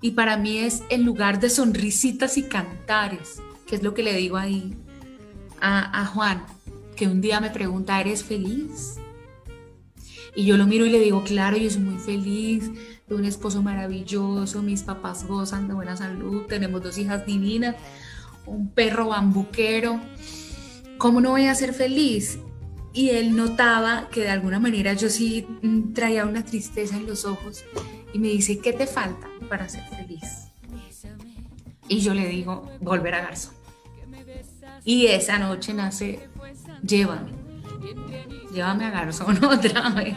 Y para mí es el lugar de sonrisitas y cantares, que es lo que le digo ahí a, a Juan, que un día me pregunta, ¿eres feliz? Y yo lo miro y le digo, claro, yo soy muy feliz, tengo un esposo maravilloso, mis papás gozan de buena salud, tenemos dos hijas divinas, un perro bambuquero. ¿Cómo no voy a ser feliz? Y él notaba que de alguna manera yo sí mm, traía una tristeza en los ojos y me dice, ¿qué te falta para ser feliz? Y yo le digo, volver a Garzón. Y esa noche nace, llévame, llévame a Garzón (laughs) otra vez.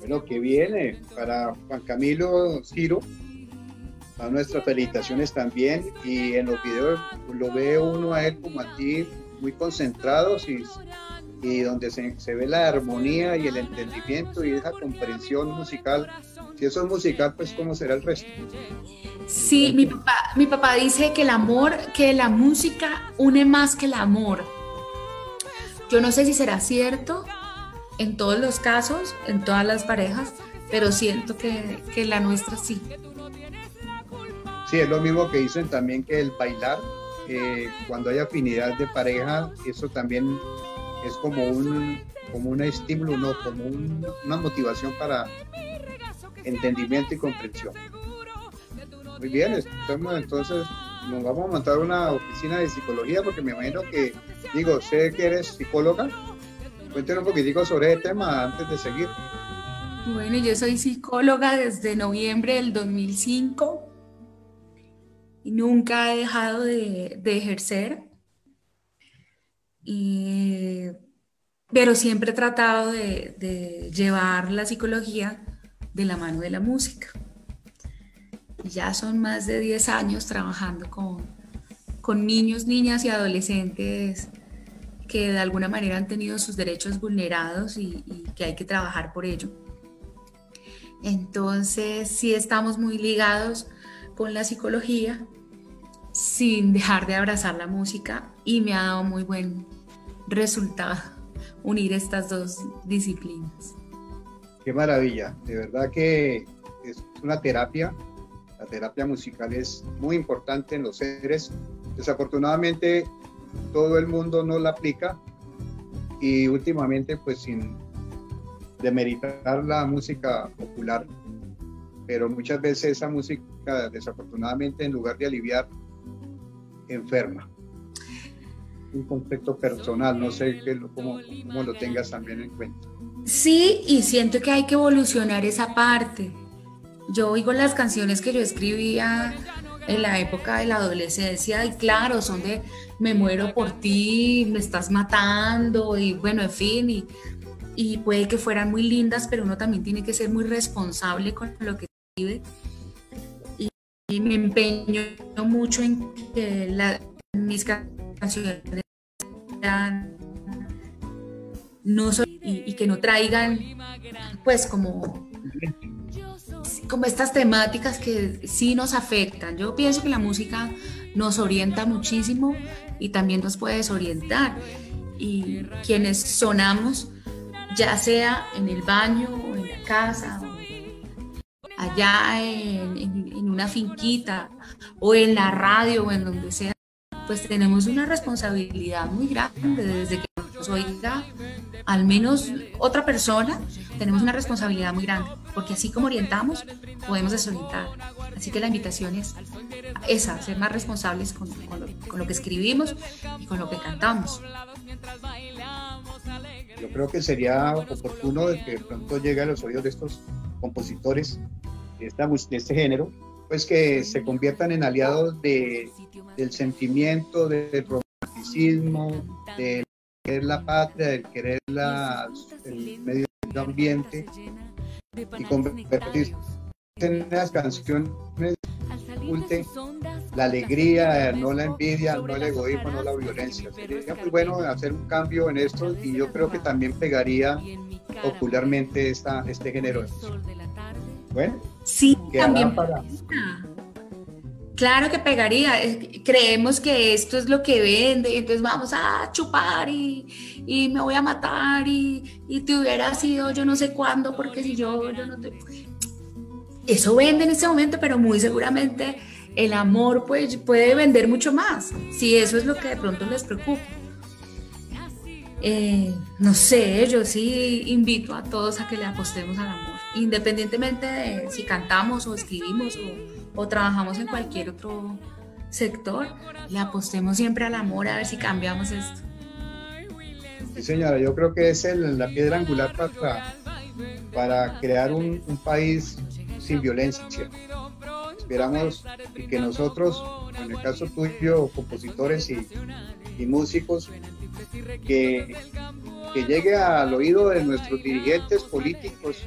Bueno, que viene para Juan Camilo Ciro, a nuestras felicitaciones también y en los videos lo ve uno a él como a ti muy concentrados y, y donde se, se, ve la armonía y el entendimiento y esa comprensión musical. Si eso es musical, pues ¿cómo será el resto?
Sí, mi papá, mi papá dice que el amor, que la música une más que el amor. Yo no sé si será cierto en todos los casos, en todas las parejas, pero siento que, que la nuestra sí.
Sí, es lo mismo que dicen también que el bailar, eh, cuando hay afinidad de pareja, eso también es como un, como un estímulo, ¿no? como un, una motivación para entendimiento y comprensión. Muy bien, estamos, entonces nos vamos a montar una oficina de psicología porque me imagino que, digo, sé que eres psicóloga. Cuéntenos un poquitico sobre el tema antes de seguir.
Bueno, yo soy psicóloga desde noviembre del 2005 nunca he dejado de, de ejercer. Y, pero siempre he tratado de, de, llevar la psicología de la mano de la música. Ya son más de 10 años trabajando con, con niños, niñas y adolescentes que de alguna manera han tenido sus derechos vulnerados y, y que hay que trabajar por ello. Entonces, sí estamos muy ligados con la psicología sin dejar de abrazar la música y me ha dado muy buen resultado (laughs) unir estas dos disciplinas.
Qué maravilla, de verdad que es una terapia. La terapia musical es muy importante en los seres. Desafortunadamente todo el mundo no la aplica y últimamente pues sin demeritar la música popular, pero muchas veces esa música desafortunadamente en lugar de aliviar enferma. Un concepto personal, no sé cómo, cómo lo tengas también en cuenta.
Sí, y siento que hay que evolucionar esa parte. Yo oigo las canciones que yo escribía en la época de la adolescencia y claro, son de me muero por ti, me estás matando y bueno, en fin, y, y puede que fueran muy lindas, pero uno también tiene que ser muy responsable con lo que escribe y me empeño mucho en que la, mis canciones no son, y, y, que no traigan pues como como estas temáticas que sí nos afectan. Yo pienso que la música nos orienta muchísimo y también nos puede desorientar. Y quienes sonamos, ya sea en el baño o en la casa allá en, una finquita o en la radio o en donde sea, pues tenemos una responsabilidad muy grande desde que nos oiga al menos otra persona, tenemos una responsabilidad muy grande, porque así como orientamos, podemos desorientar. Así que la invitación es esa, ser más responsables con, lo, que escribimos y con lo que cantamos.
Yo creo que sería oportuno de que pronto llegue a los oídos de estos compositores de, este género, pues que se conviertan en aliados de, del sentimiento, del romanticismo, del querer la patria, del querer la, el medio ambiente y convertirse en las canciones que la alegría, no la envidia, no el egoísmo, no la violencia. Sería muy bueno hacer un cambio en esto y yo creo que también pegaría popularmente esta, este género.
Bueno, sí, también. Claro que pegaría. Creemos que esto es lo que vende, y entonces vamos a chupar y, y me voy a matar y, y, te hubiera sido yo no sé cuándo, porque si yo, yo no te... Eso vende en ese momento, pero muy seguramente el amor pues, puede vender mucho más, si eso es lo que de pronto les preocupa. Eh, no sé, yo sí invito a todos a que le apostemos al amor, independientemente de si cantamos o escribimos o, trabajamos en cualquier otro sector, le apostemos siempre al amor a ver si cambiamos esto.
Sí, señora, yo creo que es la piedra angular para, para crear un, país sin violencia. Esperamos que nosotros, en el caso tuyo, compositores y músicos, que, que llegue al oído de nuestros dirigentes políticos,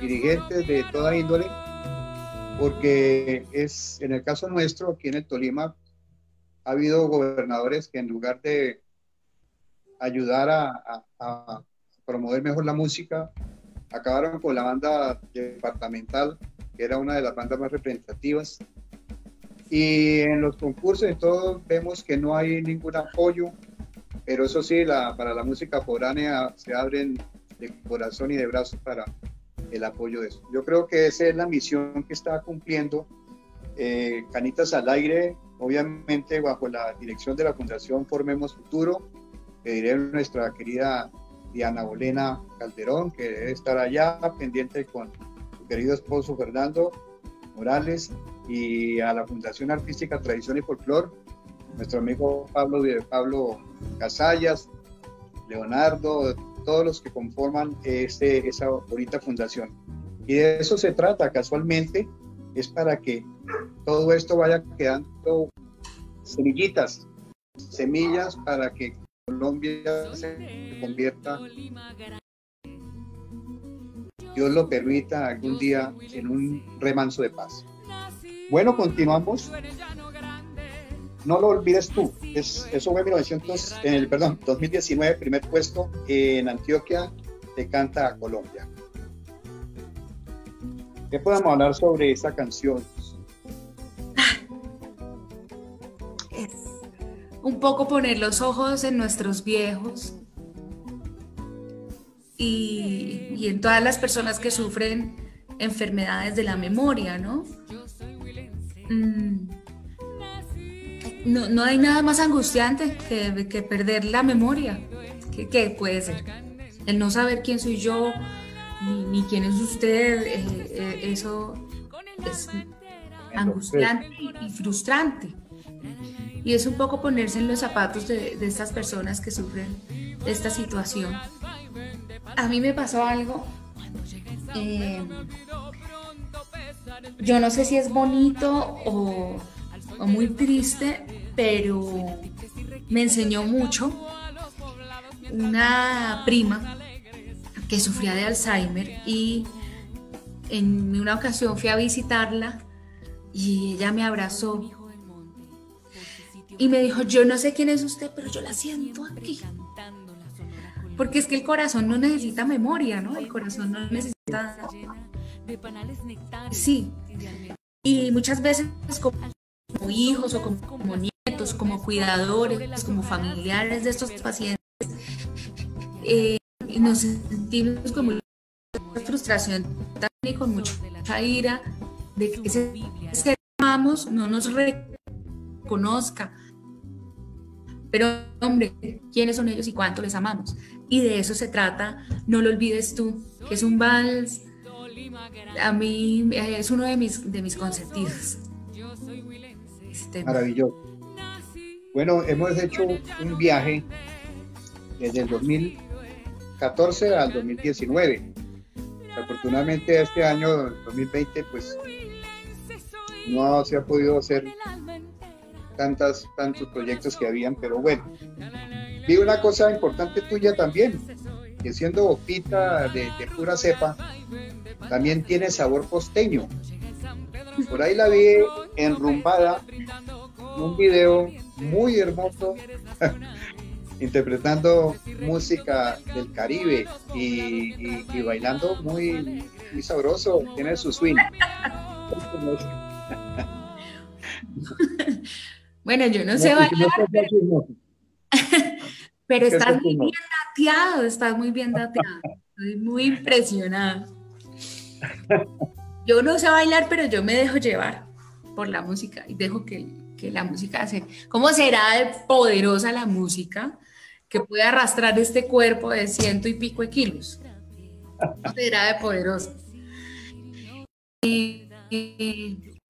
dirigentes de toda índole, porque es en el caso nuestro, aquí en el Tolima, ha habido gobernadores que en lugar de ayudar a, a, promover mejor la música, acabaron con la banda departamental, que era una de las bandas más representativas. Y en los concursos y todo vemos que no hay ningún apoyo, pero eso sí, para la música foránea se abren de corazón y de brazos para el apoyo de eso. Yo creo que esa es la misión que está cumpliendo eh, Canitas al Aire, obviamente bajo la dirección de la Fundación Formemos Futuro, que diré nuestra querida Diana Bolena Calderón, que debe estar allá pendiente con su querido esposo Fernando Morales, y a la Fundación Artística Tradición y Folclor, nuestro amigo Pablo, Pablo Casallas, Leonardo, todos los que conforman este, esa bonita fundación. Y de eso se trata casualmente, es para que todo esto vaya quedando semillitas, semillas para que Colombia se convierta, Dios lo permita algún día, en un remanso de paz. Bueno, continuamos no lo olvides tú. Es, eso fue en 1900, en el, perdón, 2019, primer puesto en Antioquia de Canta Colombia. ¿Qué podemos hablar sobre esta canción?
Es un poco poner los ojos en nuestros viejos y, y en todas las personas que sufren enfermedades de la memoria, ¿no? Mm no, no, hay nada más angustiante que, que perder la memoria. ¿Qué, puede ser? El no saber quién soy yo, ni, quién es usted, eh, eh, eso es angustiante y, frustrante. Y es un poco ponerse en los zapatos de, de estas personas que sufren esta situación. A mí me pasó algo. Eh, yo no sé si es bonito o, o muy triste, pero me enseñó mucho una prima que sufría de Alzheimer y en una ocasión fui a visitarla y ella me abrazó y me dijo, yo no sé quién es usted, pero yo la siento aquí. Porque es que el corazón no necesita memoria, ¿no? El corazón no necesita... Sí. Y muchas veces como hijos o como, nietos, como cuidadores, como familiares de estos pacientes, eh, nos sentimos con mucha frustración también y con mucha ira de que ese ser amamos no nos reconozca. Pero, hombre, ¿quiénes son ellos y cuánto les amamos? Y de eso se trata, no lo olvides tú, que es un vals, a mí es uno de mis, de mis consentidos.
Maravilloso. Bueno, hemos hecho un viaje desde el 2014 al 2019. Afortunadamente este año 2020 pues no se ha podido hacer tantas, tantos proyectos que habían, pero bueno. Vi una cosa importante tuya también, que siendo bopita de, de pura cepa, también tiene sabor costeño. Por ahí la vi enrumbada, un video muy hermoso, (laughs) interpretando música del Caribe y, bailando muy, muy sabroso, tiene su swing. (laughs)
bueno, yo no sé bailar. Pero (laughs) estás muy bien dateado, estás muy bien dateado. Estoy muy impresionada. Yo no sé bailar, pero yo me dejo llevar por la música y dejo que, que la música hace. ¿Cómo será de poderosa la música que puede arrastrar este cuerpo de ciento y pico de kilos? ¿Cómo será de poderosa?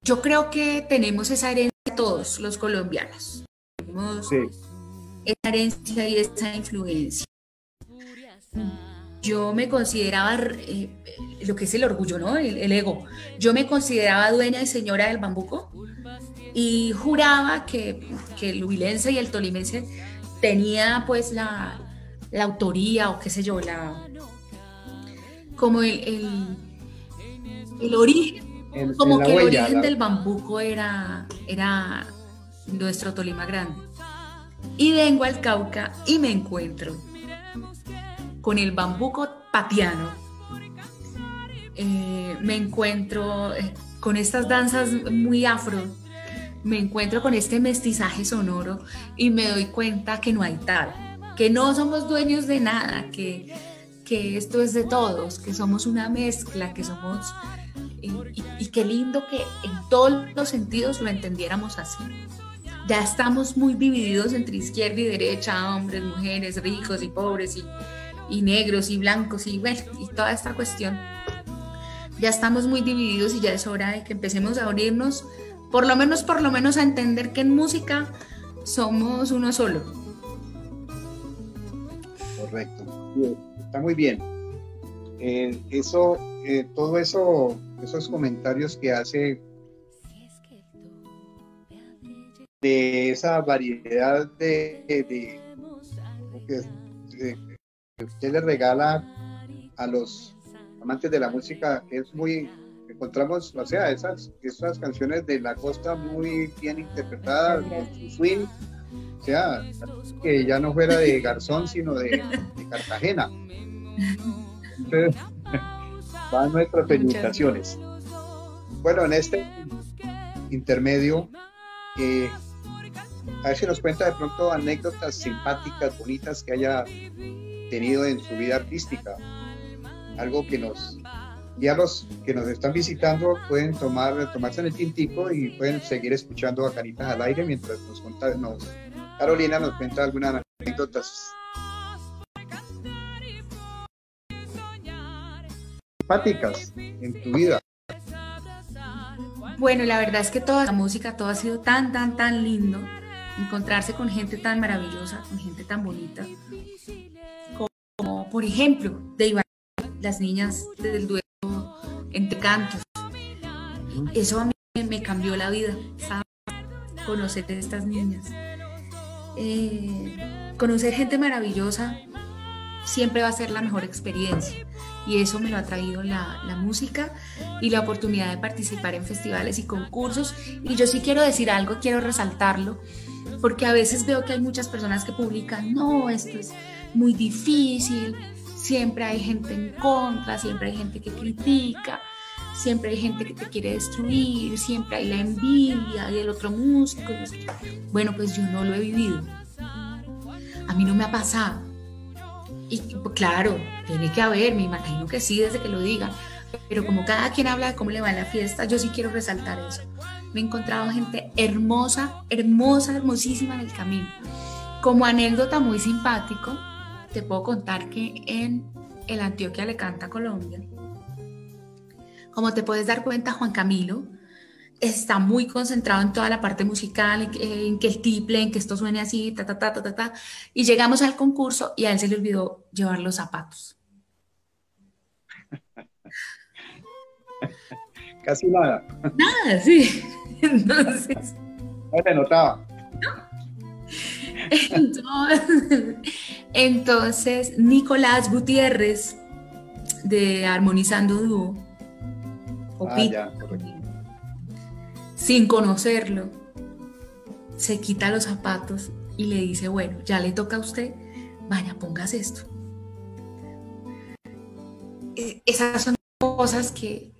yo creo que tenemos esa herencia todos los colombianos. Tenemos esa herencia y esa influencia. Yo me consideraba, eh, lo que es el orgullo, ¿no? El, ego. Yo me consideraba dueña y señora del bambuco y juraba que, que el huilense y el tolimense tenía pues la, la autoría o qué sé yo, la como el, el, el origen como que el origen del bambuco era, era nuestro Tolima Grande. Y vengo al Cauca y me encuentro con el bambuco patiano. Eh, me encuentro eh, con estas danzas muy afro. Me encuentro con este mestizaje sonoro y me doy cuenta que no hay tal, que no somos dueños de nada, que, que esto es de todos, que somos una mezcla, que somos y, qué lindo que en todos los sentidos lo entendiéramos así. Ya estamos muy divididos entre izquierda y derecha, hombres, mujeres, ricos y pobres, y, y negros y blancos, y bueno, y toda esta cuestión. Ya estamos muy divididos y ya es hora de que empecemos a abrirnos, por lo menos, por lo menos a entender que en música somos uno solo.
Correcto. Está muy bien. Eh, eso, eh, todo eso esos comentarios que hace de esa variedad de, que usted le regala a los amantes de la música es muy encontramos o sea esas esas canciones de la costa muy bien interpretadas con su swing o sea que ya no fuera de Garzón sino de, de Cartagena Entonces, van nuestras felicitaciones. Bueno, en este intermedio, eh, a ver si nos cuenta de pronto anécdotas simpáticas, bonitas que haya tenido en su vida artística. Algo que nos, ya los que nos están visitando pueden tomar, tomarse en el tintico y pueden seguir escuchando a Canitas al aire mientras nos, cuenta, nos Carolina nos cuenta algunas anécdotas en tu vida?
Bueno, la verdad es que toda la música, todo ha sido tan, tan, tan lindo. Encontrarse con gente tan maravillosa, con gente tan bonita. Como, por ejemplo, de Iván, las niñas del duelo entre cantos. Eso a mí me cambió la vida. Conocer a estas niñas. Eh, conocer gente maravillosa siempre va a ser la mejor experiencia y eso me lo ha traído la, la, música y la oportunidad de participar en festivales y concursos. Y yo sí quiero decir algo, quiero resaltarlo, porque a veces veo que hay muchas personas que publican, no, esto es muy difícil, siempre hay gente en contra, siempre hay gente que critica, siempre hay gente que te quiere destruir, siempre hay la envidia y el otro músico. Bueno, pues yo no lo he vivido. A mí no me ha pasado y claro, tiene que haber, me imagino que sí desde que lo digan, pero como cada quien habla de cómo le va en la fiesta, yo sí quiero resaltar eso. Me he encontrado gente hermosa, hermosa, hermosísima en el camino. Como anécdota muy simpático, te puedo contar que en el Antioquia le canta Colombia, como te puedes dar cuenta, Juan Camilo, está muy concentrado en toda la parte musical, en que, el tiple, en que esto suene así, ta, ta, ta, ta, ta, ta. Y llegamos al concurso y a él se le olvidó llevar los zapatos. (laughs)
Casi nada.
Nada, sí. (laughs) Entonces.
No se notaba. (laughs)
Entonces, entonces, Nicolás Gutiérrez de Armonizando Dúo.
Ah, ya,
sin conocerlo, se quita los zapatos y le dice, bueno, ya le toca a usted, vaya, pongas esto. E, esas son cosas que,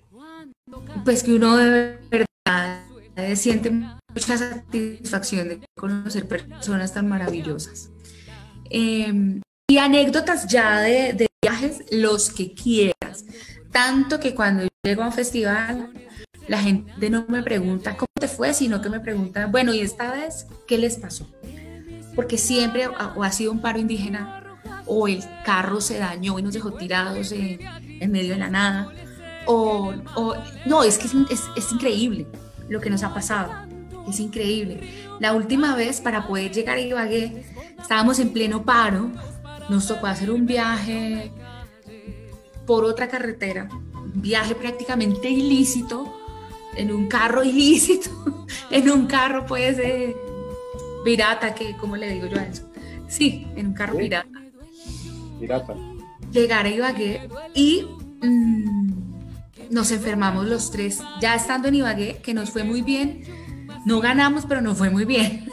pues que uno de verdad siente mucha satisfacción de conocer personas tan maravillosas. Em, y anécdotas ya de, viajes, los que quieras. Tanto que cuando llego a un festival, la gente no me pregunta cómo te fue, sino que me pregunta, bueno, ¿y esta vez qué les pasó? Porque siempre o ha sido un paro indígena o el carro se dañó y nos dejó tirados en, en medio de la nada. O, no, es que es, es increíble lo que nos ha pasado. Es increíble. La última vez, para poder llegar a Ibagué, estábamos en pleno paro. Nos tocó hacer un viaje por otra carretera, un viaje prácticamente ilícito, en un carro (laughs) ilícito, en un carro pues de pirata, que como le digo yo a eso. Sí, en un carro
Sí.
pirata.
Pirata.
Llegar a Ibagué y mm, nos enfermamos los tres, ya estando en Ibagué, que nos fue muy bien. No ganamos, pero nos fue muy bien.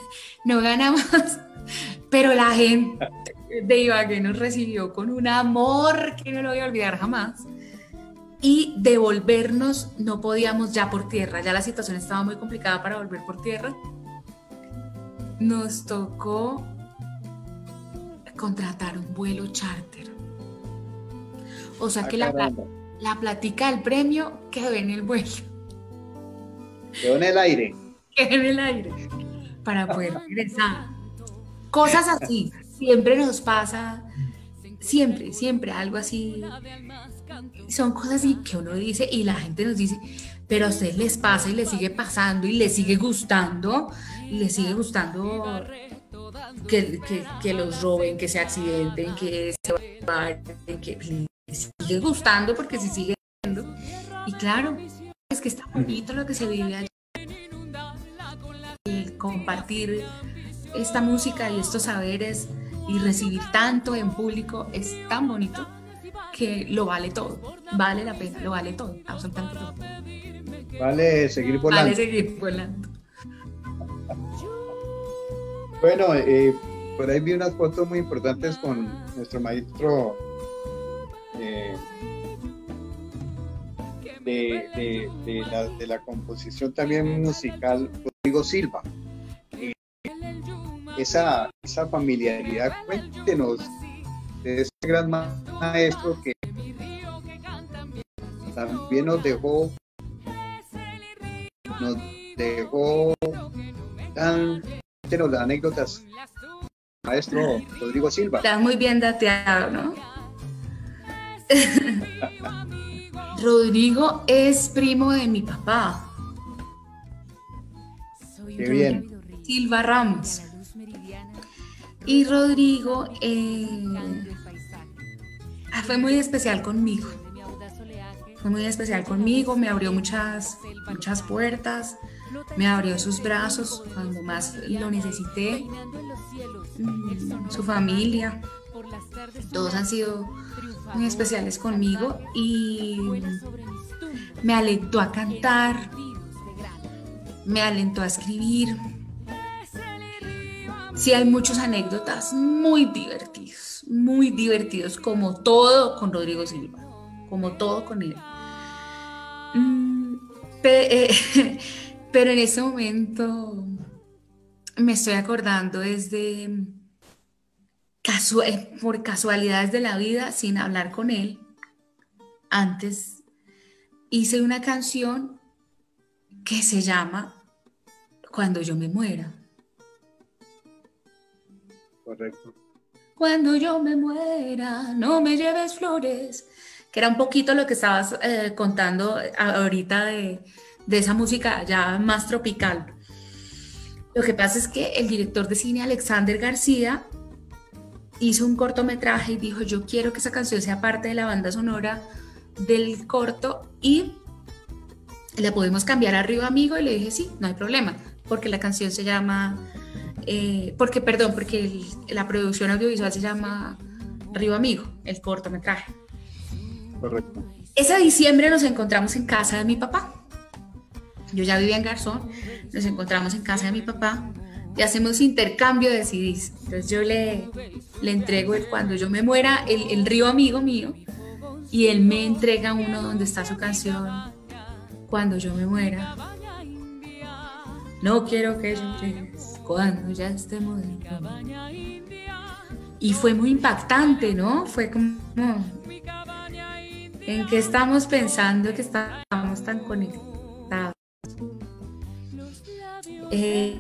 No ganamos, pero la gente de Ibagué nos recibió con un amor que no lo voy a olvidar jamás. Y devolvernos no podíamos ya por tierra, ya la situación estaba muy complicada para volver por tierra. Nos tocó contratar un vuelo charter. O sea
Ah,
que la, la platica del premio quedó en el vuelo,
Quedó en el aire.
En el aire, para poder regresar. Cosas así, siempre nos pasa, siempre, siempre algo así. Son cosas así que uno dice y la gente nos dice, pero a ustedes les pasa y les sigue pasando y les sigue gustando, y les sigue gustando que, que, que los roben, que se accidenten, que se vayan, que les sigue gustando porque se sigue viendo. Y claro, es que está bonito lo que se vive allá. Compartir esta música y estos saberes y recibir tanto en público es tan bonito que lo vale todo. Vale la pena, lo vale todo, absolutamente todo.
Vale seguir volando.
Vale seguir volando.
Bueno, eh, por ahí vi unas fotos muy importantes con nuestro maestro eh, de, de- de la, de la composición también musical, Rodrigo Silva. Esa, esa familiaridad, cuéntenos de ese gran ma- maestro que también nos dejó, nos dejó tan las anécdotas, maestro Rodrigo Silva.
Está muy bien dateado, ¿no? (laughs) Rodrigo es primo de mi papá,
Qué bien.
Silva Ramos. Y Rodrigo eh, ah, fue muy especial conmigo. Fue muy especial conmigo, me abrió muchas, muchas puertas, me abrió sus brazos cuando más lo necesité. Mm, Su familia, todos han sido muy especiales conmigo y me alentó a cantar, me alentó a escribir. Sí, hay muchas anécdotas muy divertidos, muy divertidos, como todo con Rodrigo Silva, como todo con él. Mm, eh, (laughs) pero en ese momento me estoy acordando desde eh, por casualidades de la vida, sin hablar con él, antes hice una canción que se llama Cuando yo me muera.
Correcto.
Cuando yo me muera, no me lleves flores. Que era un poquito lo que estabas eh, contando ahorita de, de esa música ya más tropical. Lo que pasa es que el director de cine Alexander García hizo un cortometraje y dijo, yo quiero que esa canción sea parte de la banda sonora del corto y le podemos cambiar arriba amigo y le dije, sí, no hay problema, porque la canción se llama, eh, porque, perdón, porque el- la producción audiovisual se llama Río Amigo, el cortometraje.
Correcto.
Ese diciembre nos encontramos en casa de mi papá. Yo ya vivía en Garzón, nos encontramos en casa de mi papá y hacemos intercambio de CDs. Entonces yo le, le entrego el, cuando yo me muera el, el río amigo mío y él me entrega uno donde está su canción cuando yo me muera. No quiero que llores cuando ya estemos en. Y fue muy impactante, ¿no? Fue como, ¿en qué estamos pensando que estamos tan conectados? Eh,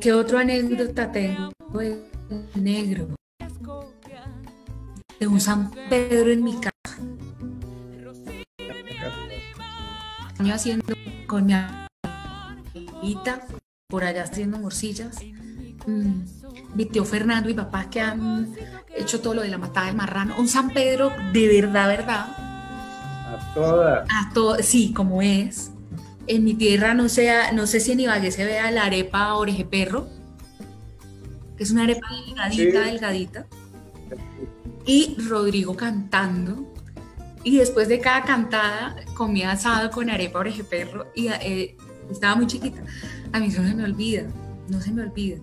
¿Qué otra anécdota tengo? Pues, negro. De un San Pedro en mi casa. Haciendo con mi abuelita, por allá haciendo morcillas. Mm, mi tío Fernando y papá que han hecho todo lo de la matada del marrano. Un San Pedro de verdad, verdad.
A todas.
A sí, como es. En mi tierra no sé, no sé si en Ibagué se vea la arepa oreje perro, que es una arepa delgadita,
Sí.
delgadita. Y Rodrigo cantando. Y después de cada cantada comía asado con arepa oreje perro y eh, estaba muy chiquita. A mí eso no se me olvida, no se me olvida.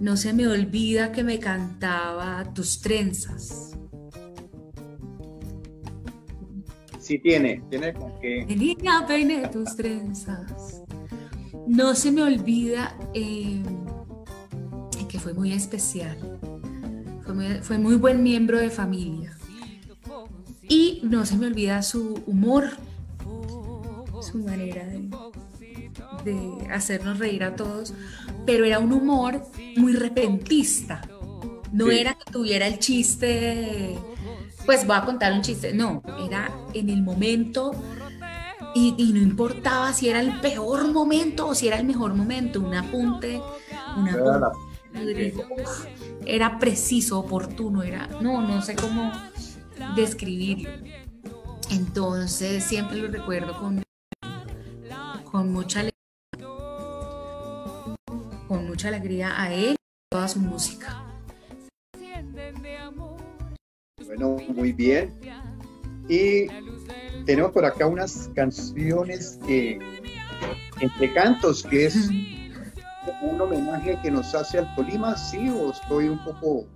No se me olvida que me cantaba tus trenzas.
Sí tiene, tiene con.
De niña peiné tus trenzas. No se me olvida eh, que fue muy especial. Fue muy, fue muy buen miembro de familia. Y no se me olvida su humor, su manera de, de hacernos reír a todos, pero era un humor muy repentista. No
Sí.
era que tuviera el chiste, pues voy a contar un chiste, no, era en el momento y, y no importaba si era el peor momento o si era el mejor momento, un apunte, un
Era la-
uf, era preciso, oportuno, era, no, no sé cómo describirlo. Entonces siempre lo recuerdo con, con mucha alegría, con mucha alegría a él y toda su música.
Bueno, muy bien. Y tenemos por acá unas canciones que, entre cantos, que es un homenaje que nos hace al Tolima, ¿sí? ¿O estoy un poco...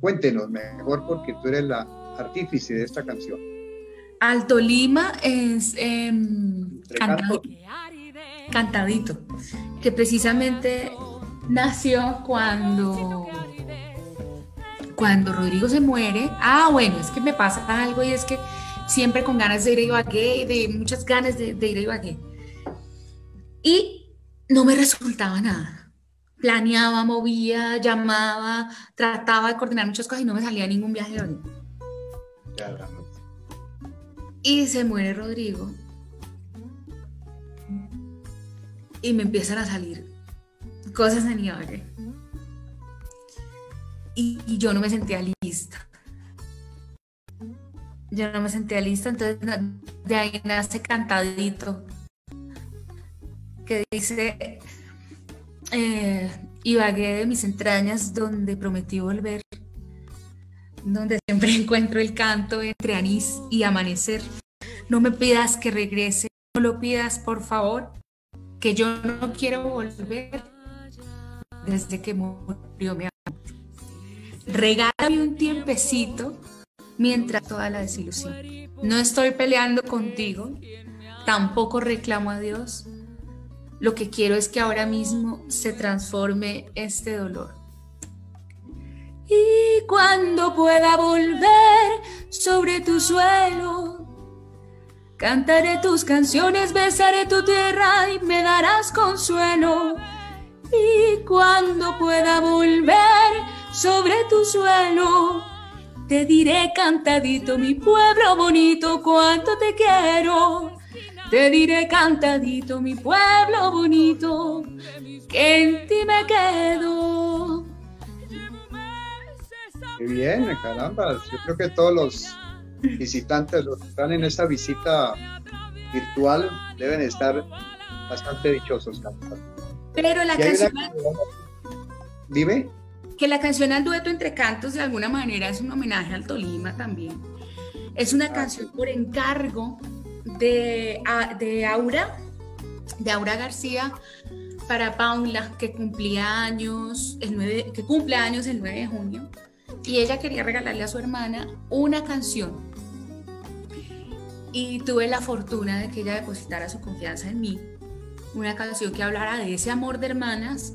Cuéntenos mejor porque tú eres la artífice de esta canción.
Alto Lima es em,
Entre
cantadito, que precisamente nació cuando, cuando Rodrigo se muere. Ah, bueno, es que me pasa algo y es que siempre con ganas de ir a Ibagué, de muchas ganas de, de ir a Ibagué. Y no me resultaba nada. Planeaba, movía, llamaba, trataba de coordinar muchas cosas y no me salía ningún viaje de
ya.
Y se muere Rodrigo. Y me empiezan a salir cosas en Ibagué. Y, y yo no me sentía lista. Yo no me sentía lista, entonces de ahí nace cantadito. Que dice, eh, Ibagué de mis entrañas, donde prometí volver donde siempre (laughs) encuentro el canto entre anís y amanecer. No me pidas que regrese, no lo pidas por favor, que yo no quiero volver desde que murió mi amor. Regálame un tiempecito mientras toda la desilusión. No estoy peleando contigo, tampoco reclamo a Dios. Lo que quiero es que ahora mismo se transforme este dolor. Y cuando pueda volver sobre tu suelo, cantaré tus canciones, besaré tu tierra y me darás consuelo. Y cuando pueda volver sobre tu suelo, te diré cantadito, mi pueblo bonito, cuánto te quiero. Te diré cantadito, mi pueblo bonito, que en ti me quedo.
Qué bien, caramba. Yo creo que todos los visitantes, los que están en esta visita virtual, deben estar bastante dichosos.
Pero la
hay una-
canción,
Dime.
que la canción al dueto entre cantos de alguna manera es un homenaje al Tolima también. Es una canción por encargo de, de Aura de Aura García para Paula, que cumplía años, el 9, que cumple años el 9 de junio, y ella quería regalarle a su hermana una canción. Y tuve la fortuna de que ella depositara su confianza en mí. Una canción que hablara de ese amor de hermanas,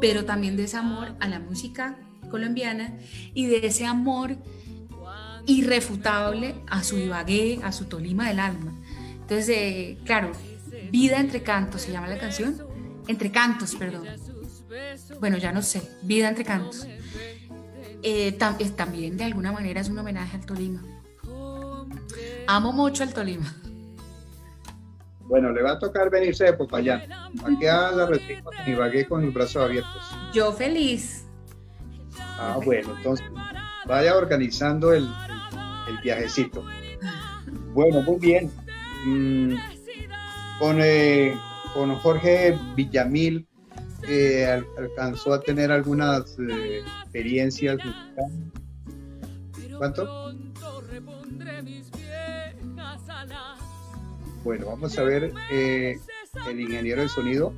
pero también de ese amor a la música colombiana y de ese amor irrefutable a su Ibagué, a su Tolima del alma. Entonces, eh, claro, Vida entre cantos se llama la canción. Entre cantos, perdón. Bueno, ya no sé, Vida entre cantos. Eh, también de alguna manera es un homenaje al Tolima. Amo mucho al Tolima.
Bueno, le va a tocar venirse de Popayán. Aquí a la recibo y Ibagué con los brazos abiertos.
Yo feliz.
Ah, bueno, entonces vaya organizando el, el viajecito. Bueno, muy bien. Mm, con, eh, con Jorge Villamil eh, alcanzó a tener algunas eh, experiencias ¿Cuánto? Bueno, vamos a ver el ingeniero de sonido.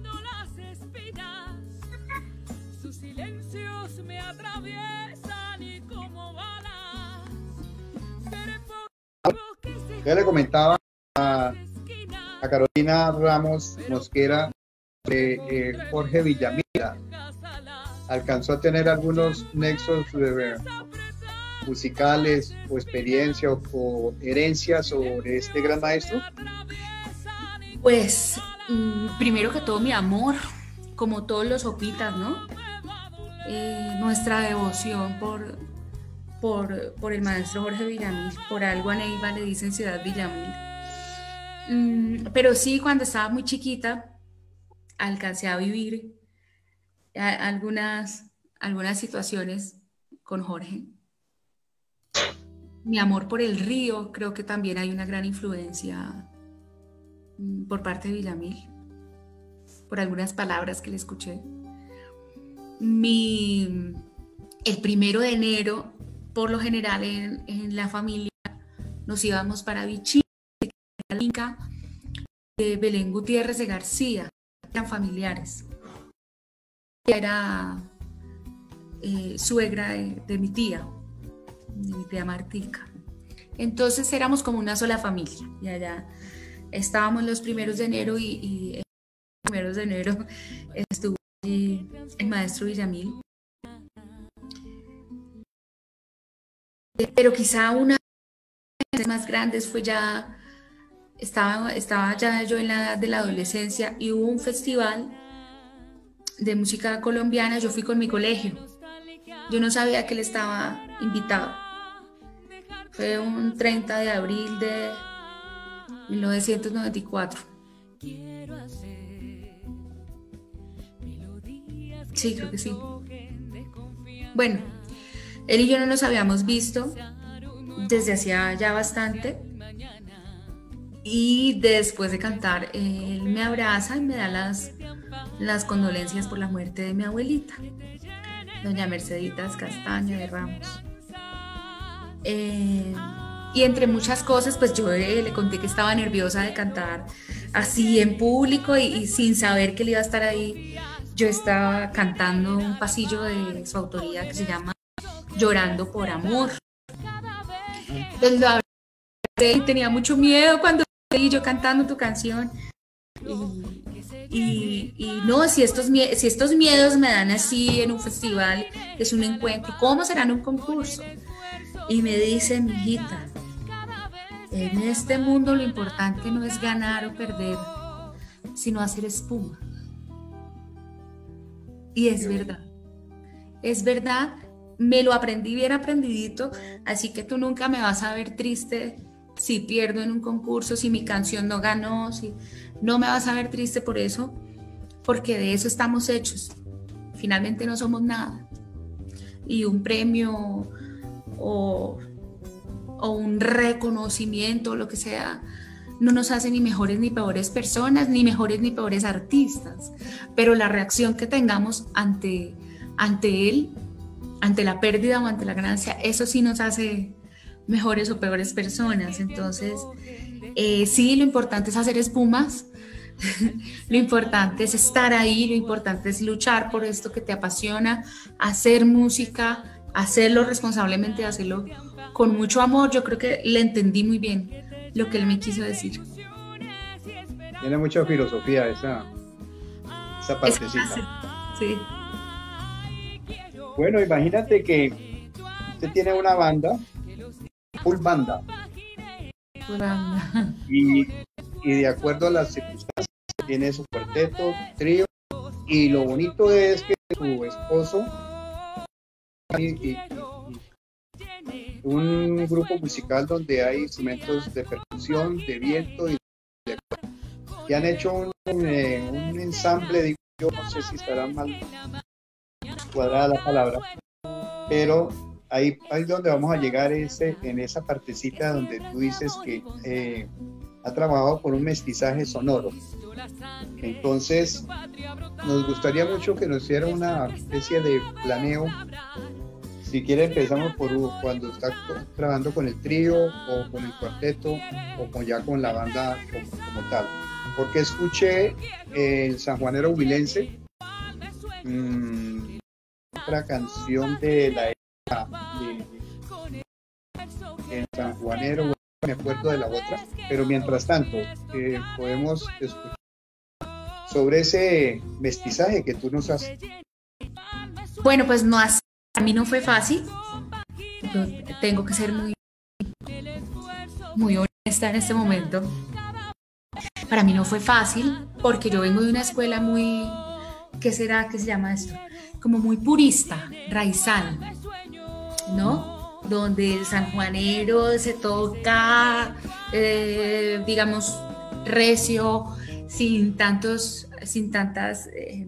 Ya le comentaba a, Carolina Ramos Mosquera eh, Jorge Villamila. Alcanzó a tener algunos nexos musicales o experiencia o, herencia sobre este gran maestro.
Pues mm, primero que todo mi amor, como todos los opitas, ¿no? Eh, nuestra devoción por, por, el maestro Jorge Villamil. Por algo a Neiva le dicen Ciudad Villamil. Mm, pero sí, cuando estaba muy chiquita, alcancé a vivir algunas, algunas situaciones con Jorge. Mi amor por el río, creo que también hay una gran influencia mm, por parte de Villamil, por algunas palabras que le escuché. Mi, el primero de enero por lo general en, la familia nos íbamos para Vichy, de Belén Gutiérrez de García, eran familiares. Era eh, suegra de, mi tía, de mi tía Martica. Entonces éramos como una sola familia y allá estábamos los primeros de enero y, y los primeros de enero estuvo el maestro Villamil Pero quizá una de las más grandes fue ya, estaba, estaba ya yo en la edad de la adolescencia y hubo un festival de música colombiana, yo fui con mi colegio. Yo no sabía que él estaba invitado. Fue un 30 de abril de 1994. Sí, creo que sí. Bueno, él y yo no nos habíamos visto desde hacía ya bastante. Y después de cantar, él me abraza y me da las, las condolencias por la muerte de mi abuelita, doña Merceditas Castaña de Ramos. Eh, y entre muchas cosas, pues yo le conté que estaba nerviosa de cantar así en público y, sin saber que él iba a estar ahí. Yo estaba cantando un pasillo de su autoría que se llama llorando por amor. y tenía mucho miedo cuando y yo cantando tu canción. Y, no, si estos, si estos miedos me dan así en un festival, es un encuentro, ¿cómo será en un concurso? Y me dice, mi hijita, en este mundo lo importante no es ganar o perder, sino hacer espuma. Y es verdad, es verdad me lo aprendí bien aprendidito, así que tú nunca me vas a ver triste si pierdo en un concurso, si mi canción no ganó, si no me vas a ver triste por eso, porque de eso estamos hechos. Finalmente no somos nada. Y un premio o, o un reconocimiento, lo que sea, no nos hace ni mejores ni peores personas, ni mejores ni peores artistas, pero la reacción que tengamos ante, ante él ante la pérdida o ante la ganancia, eso sí nos hace mejores o peores personas. Entonces, eh, sí, lo importante es hacer espumas, (laughs) lo importante es estar ahí, lo importante es luchar por esto que te apasiona, hacer música, hacerlo responsablemente, hacerlo con mucho amor. Yo creo que le entendí muy bien lo que él me quiso decir.
Tiene mucha filosofía esa, esa partecita.
Sí.
Bueno, imagínate que usted tiene una banda, full banda.
Full banda.
Y, y de acuerdo a las circunstancias, tiene su cuarteto, trío, y lo bonito es que su esposo y, y, un grupo musical donde hay instrumentos de percusión, de viento y de que han hecho un, eh, un ensamble, digo, yo no sé si estará mal cuadrada la palabra, pero ahí, ahí donde vamos a llegar ese, en esa partecita donde tú dices que eh, ha trabajado por un mestizaje sonoro. Entonces, nos gustaría mucho que nos hiciera una especie de planeo. Si quiere, empezamos por cuando está trabajando con el trío o con el cuarteto o ya con la banda como, tal. Porque escuché el San Juanero Huilense, mmm, otra canción de la el San Juanero, me acuerdo de la otra, pero mientras tanto, eh, podemos escuchar sobre ese mestizaje que tú nos has.
Bueno, pues no, a mí no fue fácil. Tengo que ser muy, muy honesta en este momento. Para mí no fue fácil porque yo vengo de una escuela muy, ¿qué será que se llama esto? Como muy purista, raizal, ¿no? Donde el sanjuanero se toca, eh, digamos, recio, sin tantos, sin tantas eh,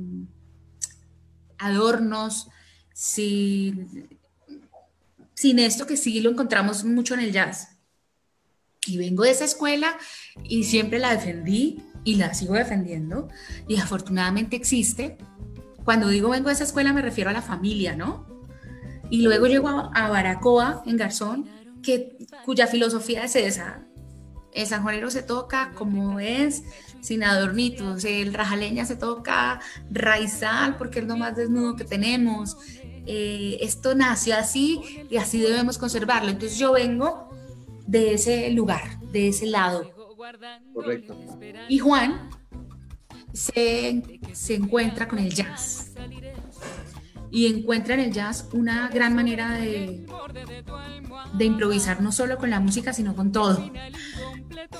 adornos, sin, sin esto que sí lo encontramos mucho en el jazz. Y vengo de esa escuela y siempre la defendí y la sigo defendiendo y afortunadamente existe. Cuando digo vengo de esa escuela me refiero a la familia, ¿no? Y luego llego a, Baracoa, en Garzón, que, cuya filosofía es esa. El sanjuanero se toca como es, sin adornitos. El rajaleña se toca raizal porque es lo más desnudo que tenemos. Eh, esto nació así y así debemos conservarlo. Entonces yo vengo de ese lugar, de ese lado.
Correcto.
Y Juan se, se encuentra con el jazz y encuentra en el jazz una gran manera de, de improvisar no solo con la música, sino con todo.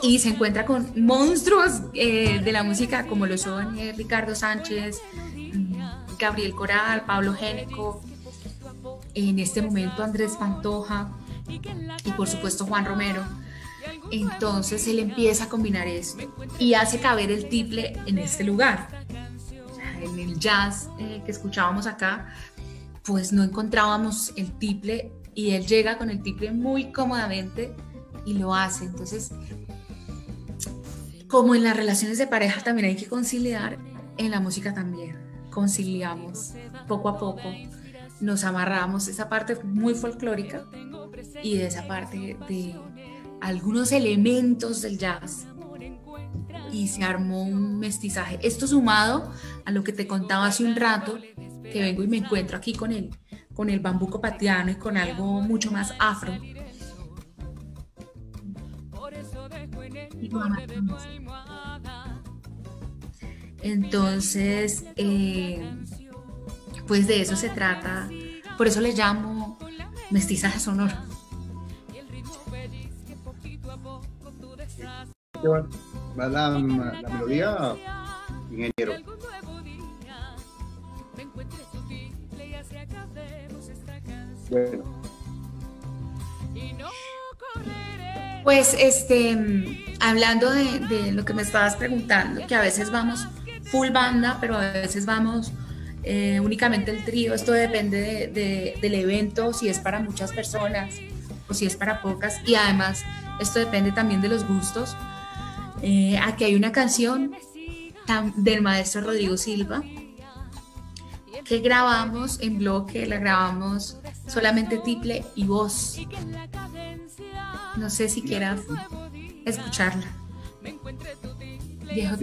Y se encuentra con monstruos eh, de la música como lo son eh, Ricardo Sánchez, mm, Gabriel Coral, Pablo Géneco, en este momento Andrés Pantoja y por supuesto Juan Romero. Entonces él empieza a combinar esto y hace caber el tiple en este lugar en el jazz eh, que escuchábamos acá, pues no encontrábamos el tiple y él llega con el tiple muy cómodamente y lo hace. Entonces, como en las relaciones de pareja también hay que conciliar, en la música también conciliamos poco a poco, nos amarramos esa parte muy folclórica y de esa parte de algunos elementos del jazz y se armó un mestizaje. Esto sumado a lo que te contaba hace un rato, que vengo y me encuentro aquí con el, con el bambuco patiano y con algo mucho más afro. Entonces, eh, pues de eso se trata. Por eso le llamo mestizaje sonoro
va la, la melodía, ingeniero. Bueno.
Pues este, hablando de, de, lo que me estabas preguntando, que a veces vamos full banda, pero a veces vamos eh, únicamente el trío, esto depende de, de, del evento, si es para muchas personas o si es para pocas, y además esto depende también de los gustos. Eh, aquí hay una canción del maestro Rodrigo Silva que grabamos en bloque, la grabamos solamente tiple y voz. No sé si quieras escucharla. Viejo,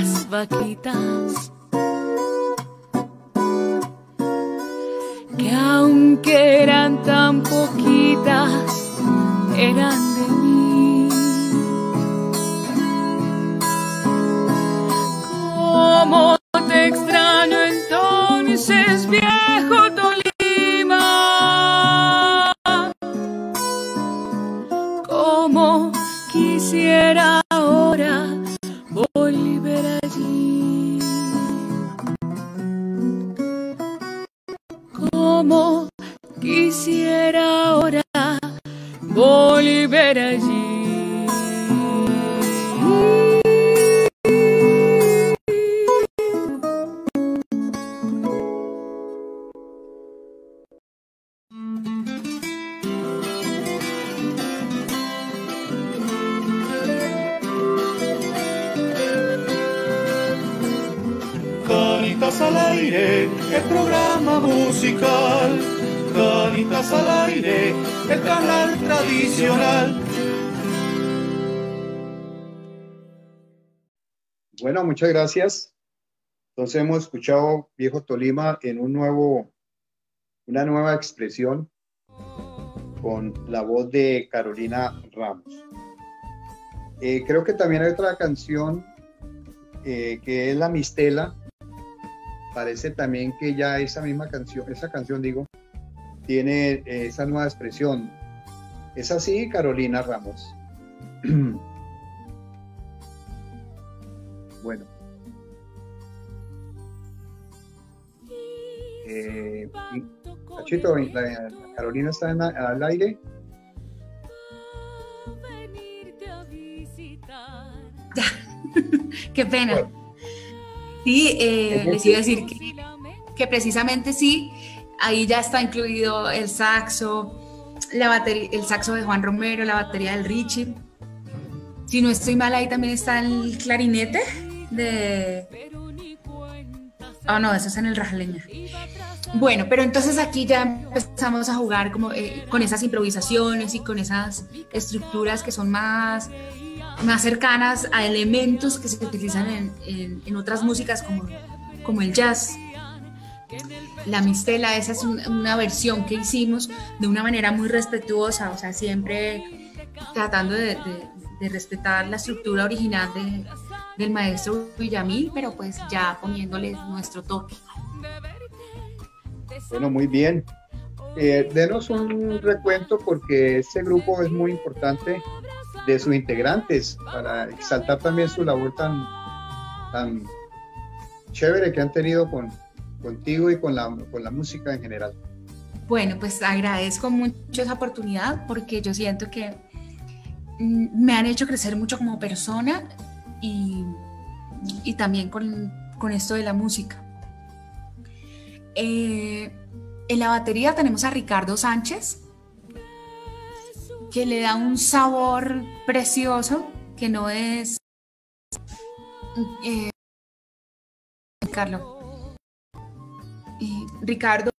las vaquitas. Que aunque eran tan poquitas, eran de mí. Como
muchas gracias. Entonces hemos escuchado Viejo Tolima en un nuevo, una nueva expresión con la voz de Carolina Ramos. Eh, creo que también hay otra canción eh, que es La Mistela. Parece también que ya esa misma canción, esa canción digo, tiene eh, esa nueva expresión. ¿Es así, Carolina Ramos? (clears throat) bueno. Eh, Chito, Carolina está en al aire.
Ya, (laughs) qué pena. Sí, eh, les iba a decir que, que, precisamente sí, ahí ya está incluido el saxo, la batería, el saxo de Juan Romero, la batería del Richie. Si no estoy mal, ahí también está el clarinete de... Ah, oh, no, eso es en el Rajaleña. Bueno, pero entonces aquí ya empezamos a jugar como eh, con esas improvisaciones y con esas estructuras que son más, más cercanas a elementos que se utilizan en, en, otras músicas como, como el jazz. La mistela, esa es una versión que hicimos de una manera muy respetuosa, o sea, siempre tratando de, de, respetar la estructura original de, del maestro Villamil, pero pues ya poniéndole nuestro toque.
Bueno, muy bien. Eh, denos un recuento porque este grupo es muy importante de sus integrantes para exaltar también su labor tan, tan chévere que han tenido con, contigo y con la, con la música en general.
Bueno, pues agradezco mucho esa oportunidad porque yo siento que mm, me han hecho crecer mucho como persona y, y también con, con esto de la música. Eh, en la batería tenemos a Ricardo Sánchez, que le da un sabor precioso, que no es... Eh, Carlos. Ricardo,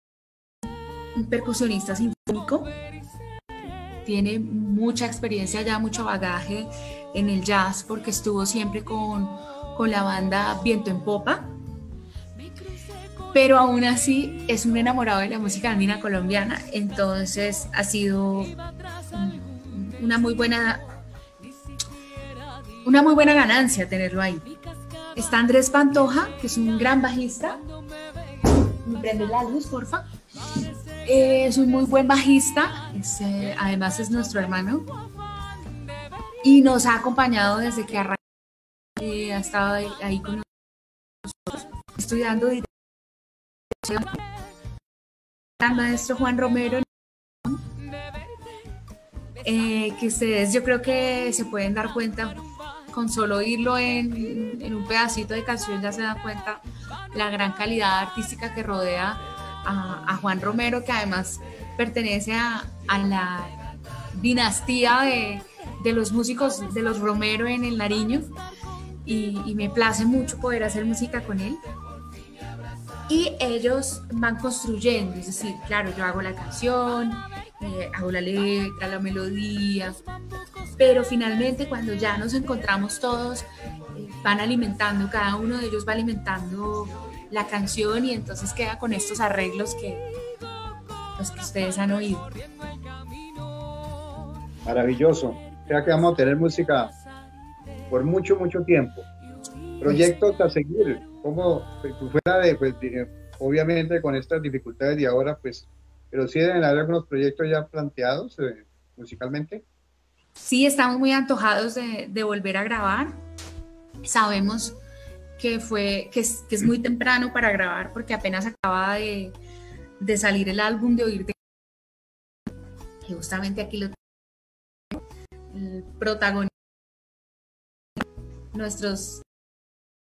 un percusionista sinfónico, tiene mucha experiencia ya, mucho bagaje en el jazz, porque estuvo siempre con, con la banda Viento en Popa pero aún así es un enamorado de la música andina colombiana, entonces ha sido una muy buena una muy buena ganancia tenerlo ahí. Está Andrés Pantoja, que es un gran bajista. Prende la luz, porfa. es un muy buen bajista, eh, además es nuestro hermano. Y nos ha acompañado desde que arrancó, ha estado ahí, con nosotros, estudiando al maestro Juan Romero, eh, que ustedes yo creo que se pueden dar cuenta con solo oírlo en, un pedacito de canción ya se dan cuenta la gran calidad artística que rodea a, Juan Romero, que además pertenece a, la dinastía de, los músicos de los Romero en el Nariño y, y me place mucho poder hacer música con él y ellos van construyendo, es decir, claro, yo hago la canción, eh, hago la letra, la melodía, pero finalmente cuando ya nos encontramos todos, eh, van alimentando, cada uno de ellos va alimentando la canción y entonces queda con estos arreglos que, los que ustedes han oído.
Maravilloso. Que vamos a tener música por mucho, mucho tiempo. Proyectos a seguir como pues, fuera de, pues, obviamente con estas dificultades de ahora, pues, pero sí deben haber algunos proyectos ya planteados eh, musicalmente.
Sí, estamos muy antojados de, de, volver a grabar. Sabemos que fue que es, que es, muy temprano para grabar porque apenas acaba de, de salir el álbum de Oír de justamente aquí lo protagonista nuestros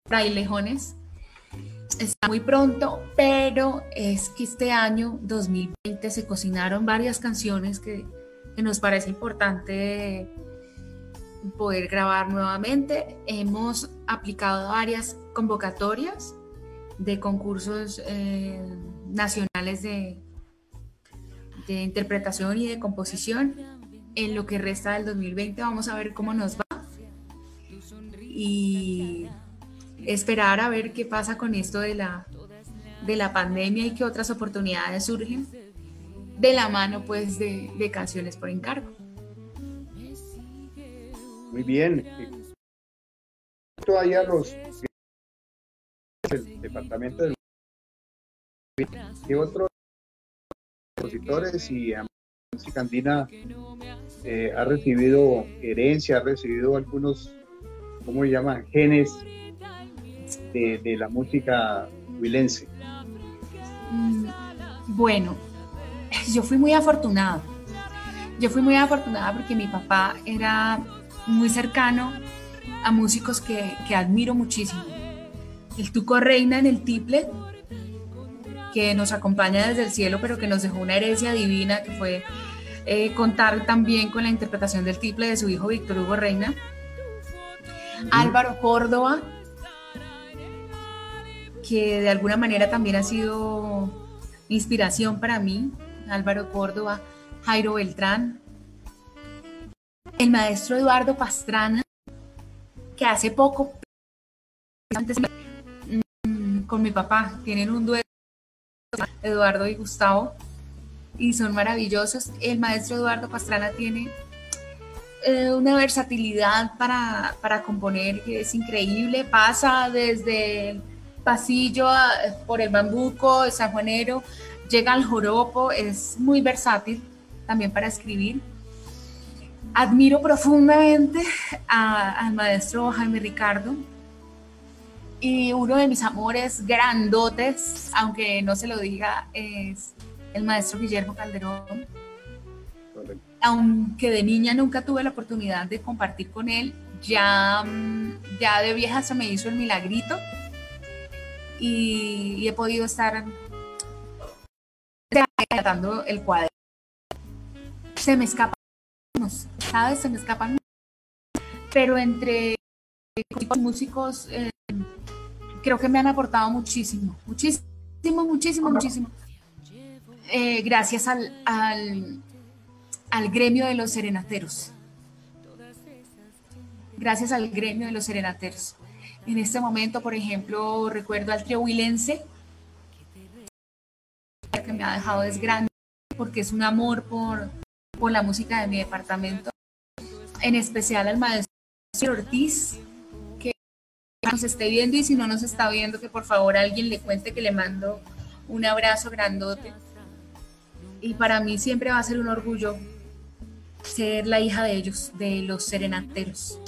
frailejones está muy pronto, pero es que este año 2020 se cocinaron varias canciones que, nos parece importante poder grabar nuevamente. Hemos aplicado varias convocatorias de concursos eh, nacionales de interpretación y de composición. En lo que resta del 2020 vamos a ver cómo nos va. Y esperar a ver qué pasa con esto de la, de la pandemia y qué otras oportunidades surgen. de la mano pues de, de canciones por encargo.
Muy bien. Todavía los el departamento de ¿Qué otros compositores y música andina eh, ha recibido herencia, ha recibido algunos, ¿cómo llaman? Genes de, de la música huilense.
Mm, bueno, (laughs) yo fui muy afortunada. Yo fui muy afortunada porque mi papá era muy cercano a músicos que, que admiro muchísimo. El Tuco Reina en el Tiple, que nos acompaña desde el cielo, pero que nos dejó una herencia divina, que fue eh, contar también con la interpretación del Tiple de su hijo Víctor Hugo Reina. Álvaro Córdoba, que de alguna manera también ha sido inspiración para mí. Álvaro Córdoba, Jairo Beltrán, el maestro Eduardo Pastrana, que hace poco mm, con mi papá tienen un dueto, Eduardo y Gustavo, y son maravillosos. El maestro Eduardo Pastrana tiene eh, una versatilidad para, para, componer que es increíble, pasa desde el pasillo por el bambuco, el sanjuanero, llega al joropo, es muy versátil también para escribir Admiro profundamente al maestro Jaime Ricardo y uno de mis amores grandotes, aunque no se lo diga, es el maestro Guillermo Calderón. Aunque de niña nunca tuve la oportunidad de compartir con él, ya, ya de vieja se me hizo el milagrito y, y he podido estar tratando el cuadro. Se me escapa ¿sabes? Se me escapan. Pero entre músicos, eh, creo que me han aportado muchísimo, muchísimo, muchísimo, muchísimo. Eh, gracias al, al, gremio de los serenateros. Gracias al gremio de los serenateros. En este momento, por ejemplo, recuerdo al trio que me ha dejado es grande porque es un amor por, por la música de mi departamento, en especial al maestro Ortiz, que nos esté viendo y si no nos está viendo, que por favor alguien le cuente que le mando un abrazo grandote. Y para mí siempre va a ser un orgullo ser la hija de ellos, de los serenateros.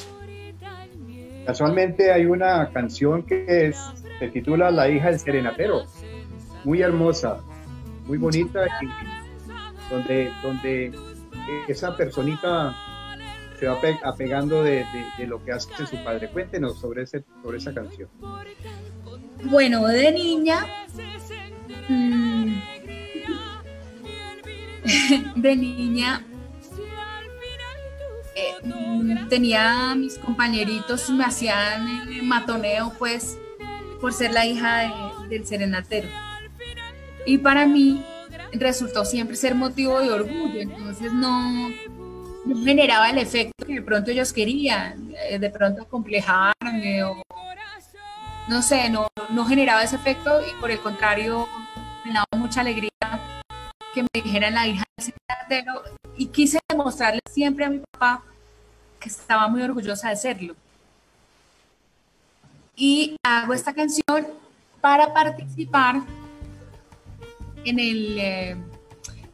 Casualmente hay una canción que es, se titula La hija del serenatero, muy hermosa, muy bonita, donde, donde esa personita se va apegando de, lo que hace su padre. Cuéntenos sobre, ese, sobre esa canción.
Bueno, de niña, mm, (laughs) de niña, eh, tenía mis compañeritos, me hacían matoneo, pues, por ser la hija del serenatero. Y para mí, resultó siempre ser motivo de orgullo, entonces no, generaba el efecto que de pronto ellos querían, eh, de pronto acomplejarme o no sé, no, no generaba ese efecto y por el contrario me daba mucha alegría que me dijeran la hija del secretario y quise demostrarle siempre a mi papá que estaba muy orgullosa de serlo. Y hago esta canción para participar en el, eh,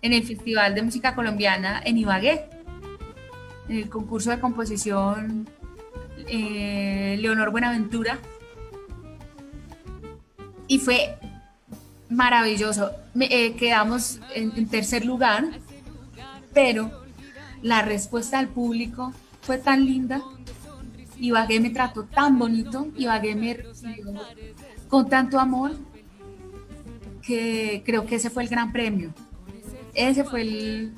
en el Festival de Música Colombiana en Ibagué, en el concurso de composición eh, Leonor Buenaventura. Y fue maravilloso. Eh, quedamos en, tercer lugar, pero la respuesta del público fue tan linda. Ibagué me trató tan bonito, Ibagué me recibió con tanto amor que creo que ese fue el gran premio. Ese fue el,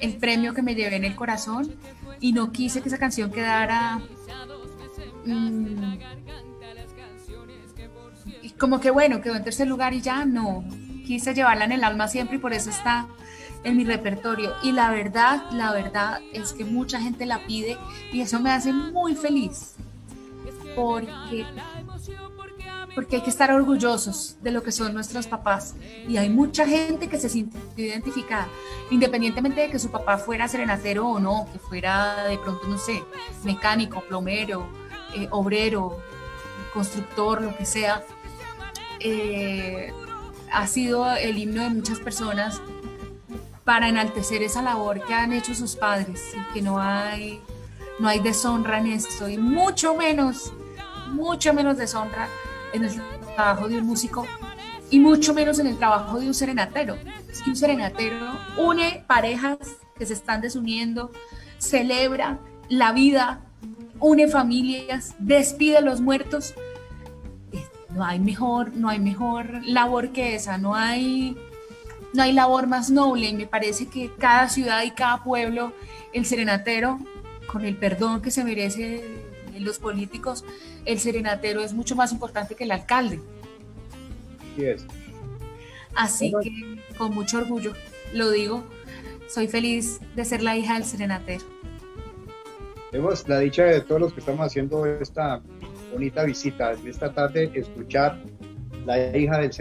el premio que me llevé en el corazón y no quise que esa canción quedara mm, como que bueno, quedó en tercer lugar y ya no. Quise llevarla en el alma siempre y por eso está en mi repertorio. Y la verdad, la verdad es que mucha gente la pide y eso me hace muy feliz. Porque
porque hay que estar orgullosos de lo que son nuestros papás. Y hay mucha gente que se siente identificada, independientemente de que su papá fuera serenatero o no, que fuera de pronto, no sé, mecánico, plomero, eh, obrero, constructor, lo que sea. Eh, ha sido el himno de muchas personas para enaltecer esa labor que han hecho sus padres y que no hay, no hay deshonra en esto y mucho menos, mucho menos deshonra en el trabajo de un músico y mucho menos en el trabajo de un serenatero. un serenatero une parejas que se están desuniendo, celebra la vida, une familias, despide a los muertos. No hay mejor, no hay mejor labor que esa, no hay, no hay labor más noble y me parece que cada ciudad y cada pueblo, el serenatero, con el perdón que se merece los políticos, el serenatero es mucho más importante que el alcalde. Así que con mucho orgullo lo digo, soy feliz de ser la hija del serenatero.
Tenemos la dicha de todos los que estamos haciendo esta bonita visita, esta tarde, escuchar la hija del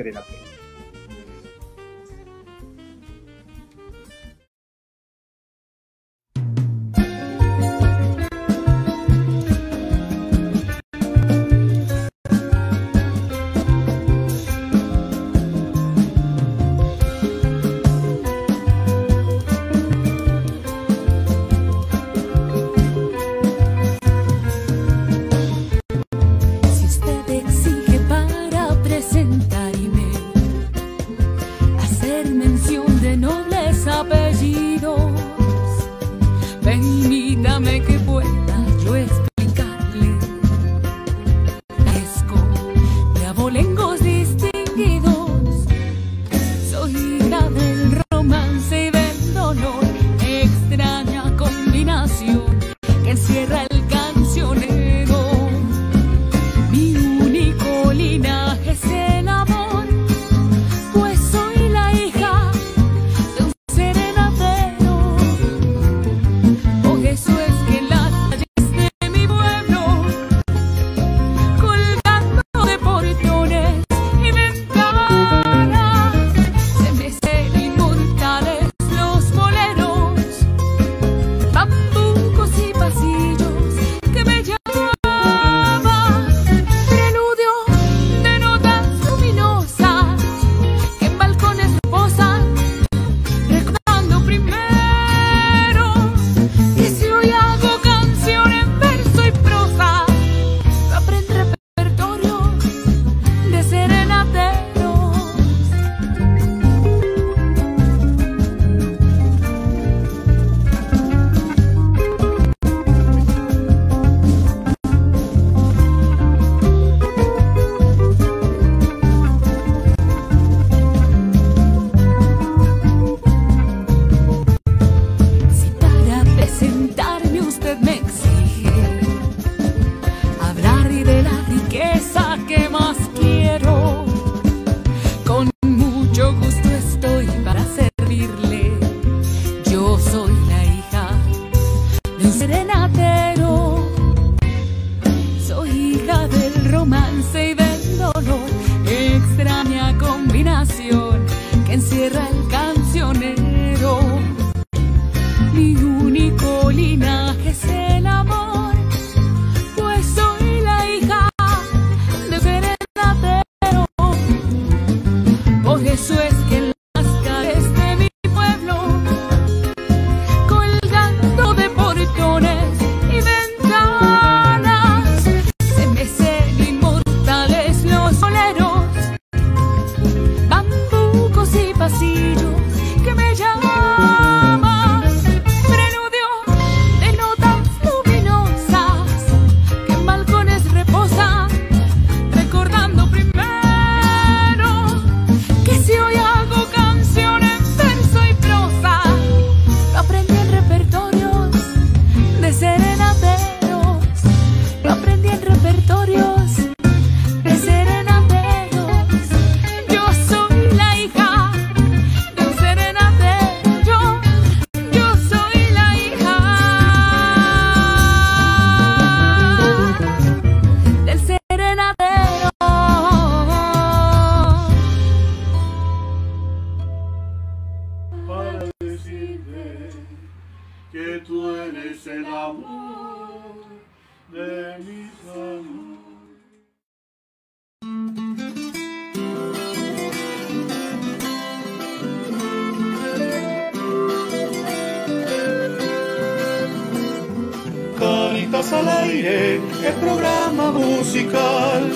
al aire, el programa musical.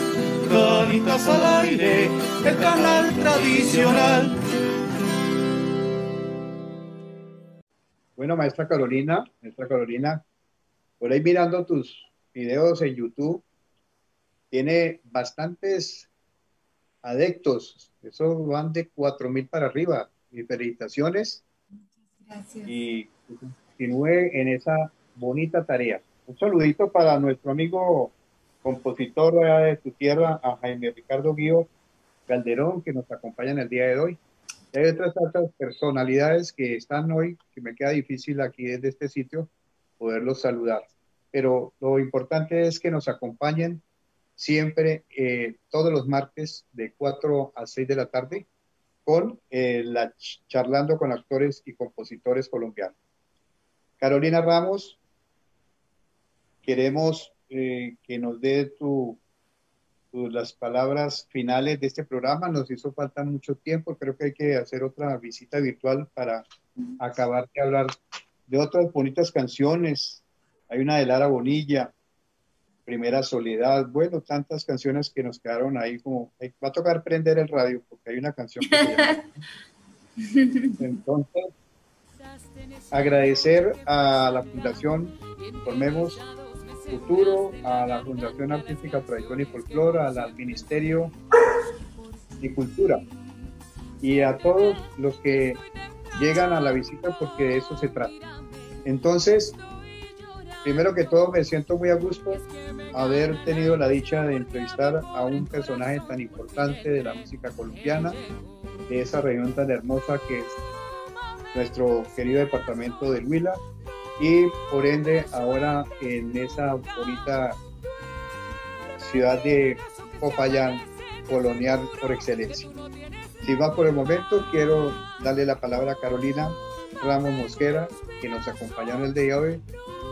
Canitas al aire, el canal tradicional.
Bueno, maestra Carolina, maestra Carolina, por ahí mirando tus videos en YouTube, tiene bastantes adeptos, eso van de 4.000 para arriba. Mis felicitaciones.
Gracias.
Y continúe en esa bonita tarea. Un saludito para nuestro amigo compositor de tu tierra, a Jaime Ricardo Guío Calderón, que nos acompaña en el día de hoy. Y hay otras tantas personalidades que están hoy, que me queda difícil aquí desde este sitio poderlos saludar. Pero lo importante es que nos acompañen siempre eh, todos los martes de 4 a 6 de la tarde con eh, la ch- charlando con actores y compositores colombianos. Carolina Ramos, queremos eh, que nos dé tu, tu- las palabras finales de este programa. Nos hizo falta mucho tiempo, creo que hay que hacer otra visita virtual para acabar de hablar de otras bonitas canciones. Hay una de Lara Bonilla, Primera Soledad, bueno, tantas canciones que nos quedaron ahí como, eh, va a tocar prender el radio porque hay una canción que. (laughs) Entonces, agradecer a la Fundación Formemos Futuro, a la Fundación Artística Tradición y Folclore, al Ministerio de Cultura y a todos los que llegan a la visita porque de eso se trata. Entonces, primero que todo me siento muy a gusto haber tenido la dicha de entrevistar a un personaje tan importante de la música colombiana, de esa región tan hermosa que es nuestro querido departamento del Huila y por ende ahora en esa bonita ciudad de Popayán, colonial por excelencia. Sin más por el momento, quiero darle la palabra a Carolina Ramos Mosquera, que nos acompañó en el día de hoy,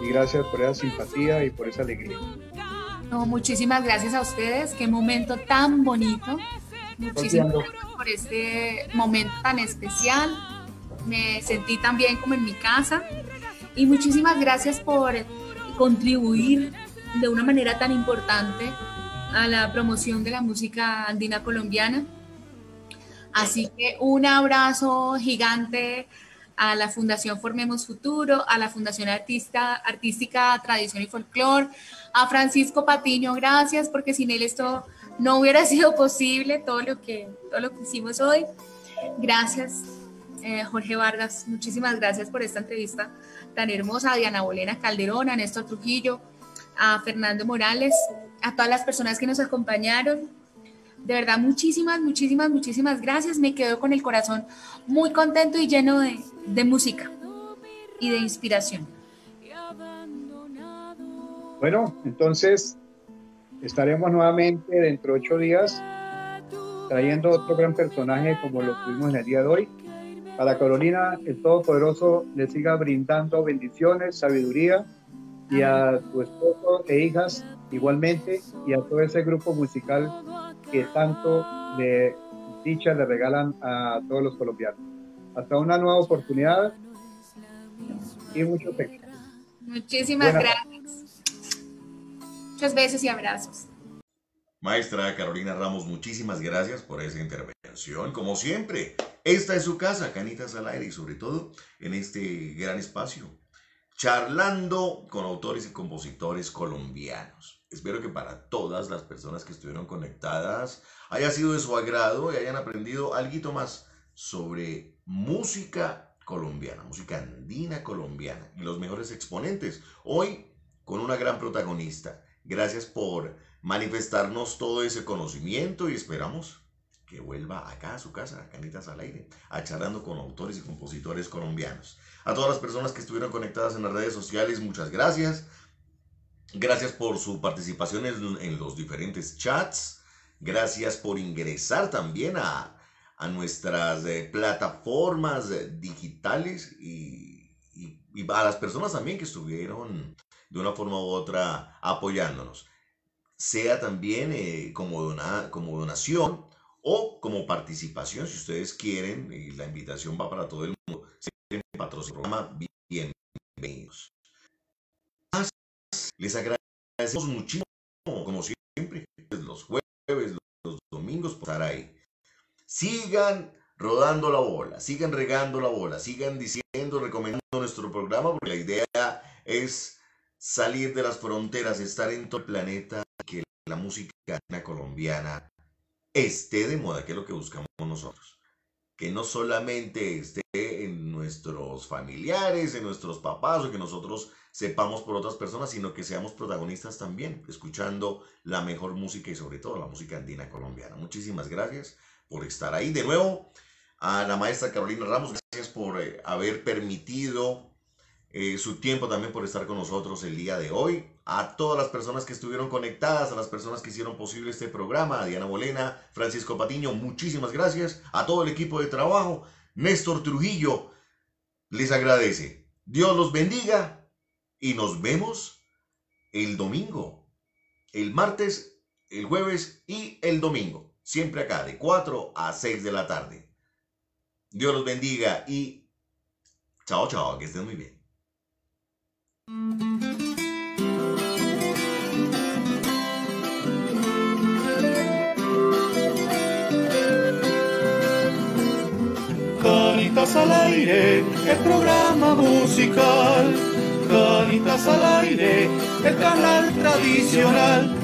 y gracias por esa simpatía y por esa alegría.
No, muchísimas gracias a ustedes. Qué momento tan bonito. Muchísimas gracias por este momento tan especial. Me sentí también como en mi casa. Y muchísimas gracias por contribuir de una manera tan importante a la promoción de la música andina colombiana. Así que un abrazo gigante a la Fundación Formemos Futuro, a la Fundación Artista, Artística Tradición y Folclor, a Francisco Patiño, gracias, porque sin él esto no hubiera (laughs) sido posible, todo lo que, todo lo que hicimos hoy. Gracias, eh, Jorge Vargas, muchísimas gracias por esta entrevista tan hermosa, a Diana Bolena Calderón, a Néstor Trujillo, a Fernando Morales, a todas las personas que nos acompañaron. De verdad, muchísimas, muchísimas, muchísimas gracias. Me quedo con el corazón muy contento y lleno de, de música y de inspiración.
Bueno, entonces estaremos nuevamente dentro de ocho días trayendo otro gran personaje como lo tuvimos en el día de hoy. Para Carolina, el Todopoderoso le siga brindando bendiciones, sabiduría y a tu esposo e hijas igualmente y a todo ese grupo musical que tanto de dicha le regalan a todos los colombianos. Hasta una nueva oportunidad y muchos éxitos.
Muchísimas
Buenas
gracias. Muchos besos y abrazos.
Maestra Carolina Ramos, muchísimas gracias por esa intervención. Como siempre, esta es su casa, Canitas al aire y sobre todo en este gran espacio, charlando con autores y compositores colombianos. Espero que para todas las personas que estuvieron conectadas haya sido de su agrado y hayan aprendido algo más sobre música colombiana, música andina colombiana y los mejores exponentes. Hoy con una gran protagonista. Gracias por manifestarnos todo ese conocimiento y esperamos que vuelva acá a su casa, a Canitas al Aire, a charlando con autores y compositores colombianos. A todas las personas que estuvieron conectadas en las redes sociales, muchas gracias. Gracias por su participación en, en los diferentes chats. Gracias por ingresar también a, a nuestras eh, plataformas eh, digitales y, y- y a las personas también que estuvieron de una forma u otra apoyándonos. Sea también eh, como, dona- como donación o como participación, si ustedes quieren, y la invitación va para todo el mundo, si quieren patrocinar el programa, bienvenidos. Les agradecemos muchísimo, como siempre, los jueves, los domingos, por estar ahí. Sigan rodando la bola, sigan regando la bola, sigan diciendo, recomendando nuestro programa, porque la idea es salir de las fronteras, estar en todo el planeta, que la música colombiana esté de moda, que es lo que buscamos nosotros. Que no solamente esté en nuestros familiares, en nuestros papás, o que nosotros sepamos por otras personas, sino que seamos protagonistas también, escuchando la mejor música y sobre todo la música andina colombiana. Muchísimas gracias por estar ahí. De nuevo, a la maestra Carolina Ramos, gracias por eh, haber permitido eh, su tiempo también por estar con nosotros el día de hoy. A todas las personas que estuvieron conectadas, a las personas que hicieron posible este programa, Diana Bolena, Francisco Patiño, muchísimas gracias. A todo el equipo de trabajo, Néstor Trujillo, les agradece. Dios los bendiga y nos vemos el domingo, el martes, el jueves y el domingo. Siempre acá, de 4 a 6 de la tarde. Dios los bendiga y chao, chao, que estén muy bien.
Canitas al aire, el programa musical. Canitas al aire, el canal tradicional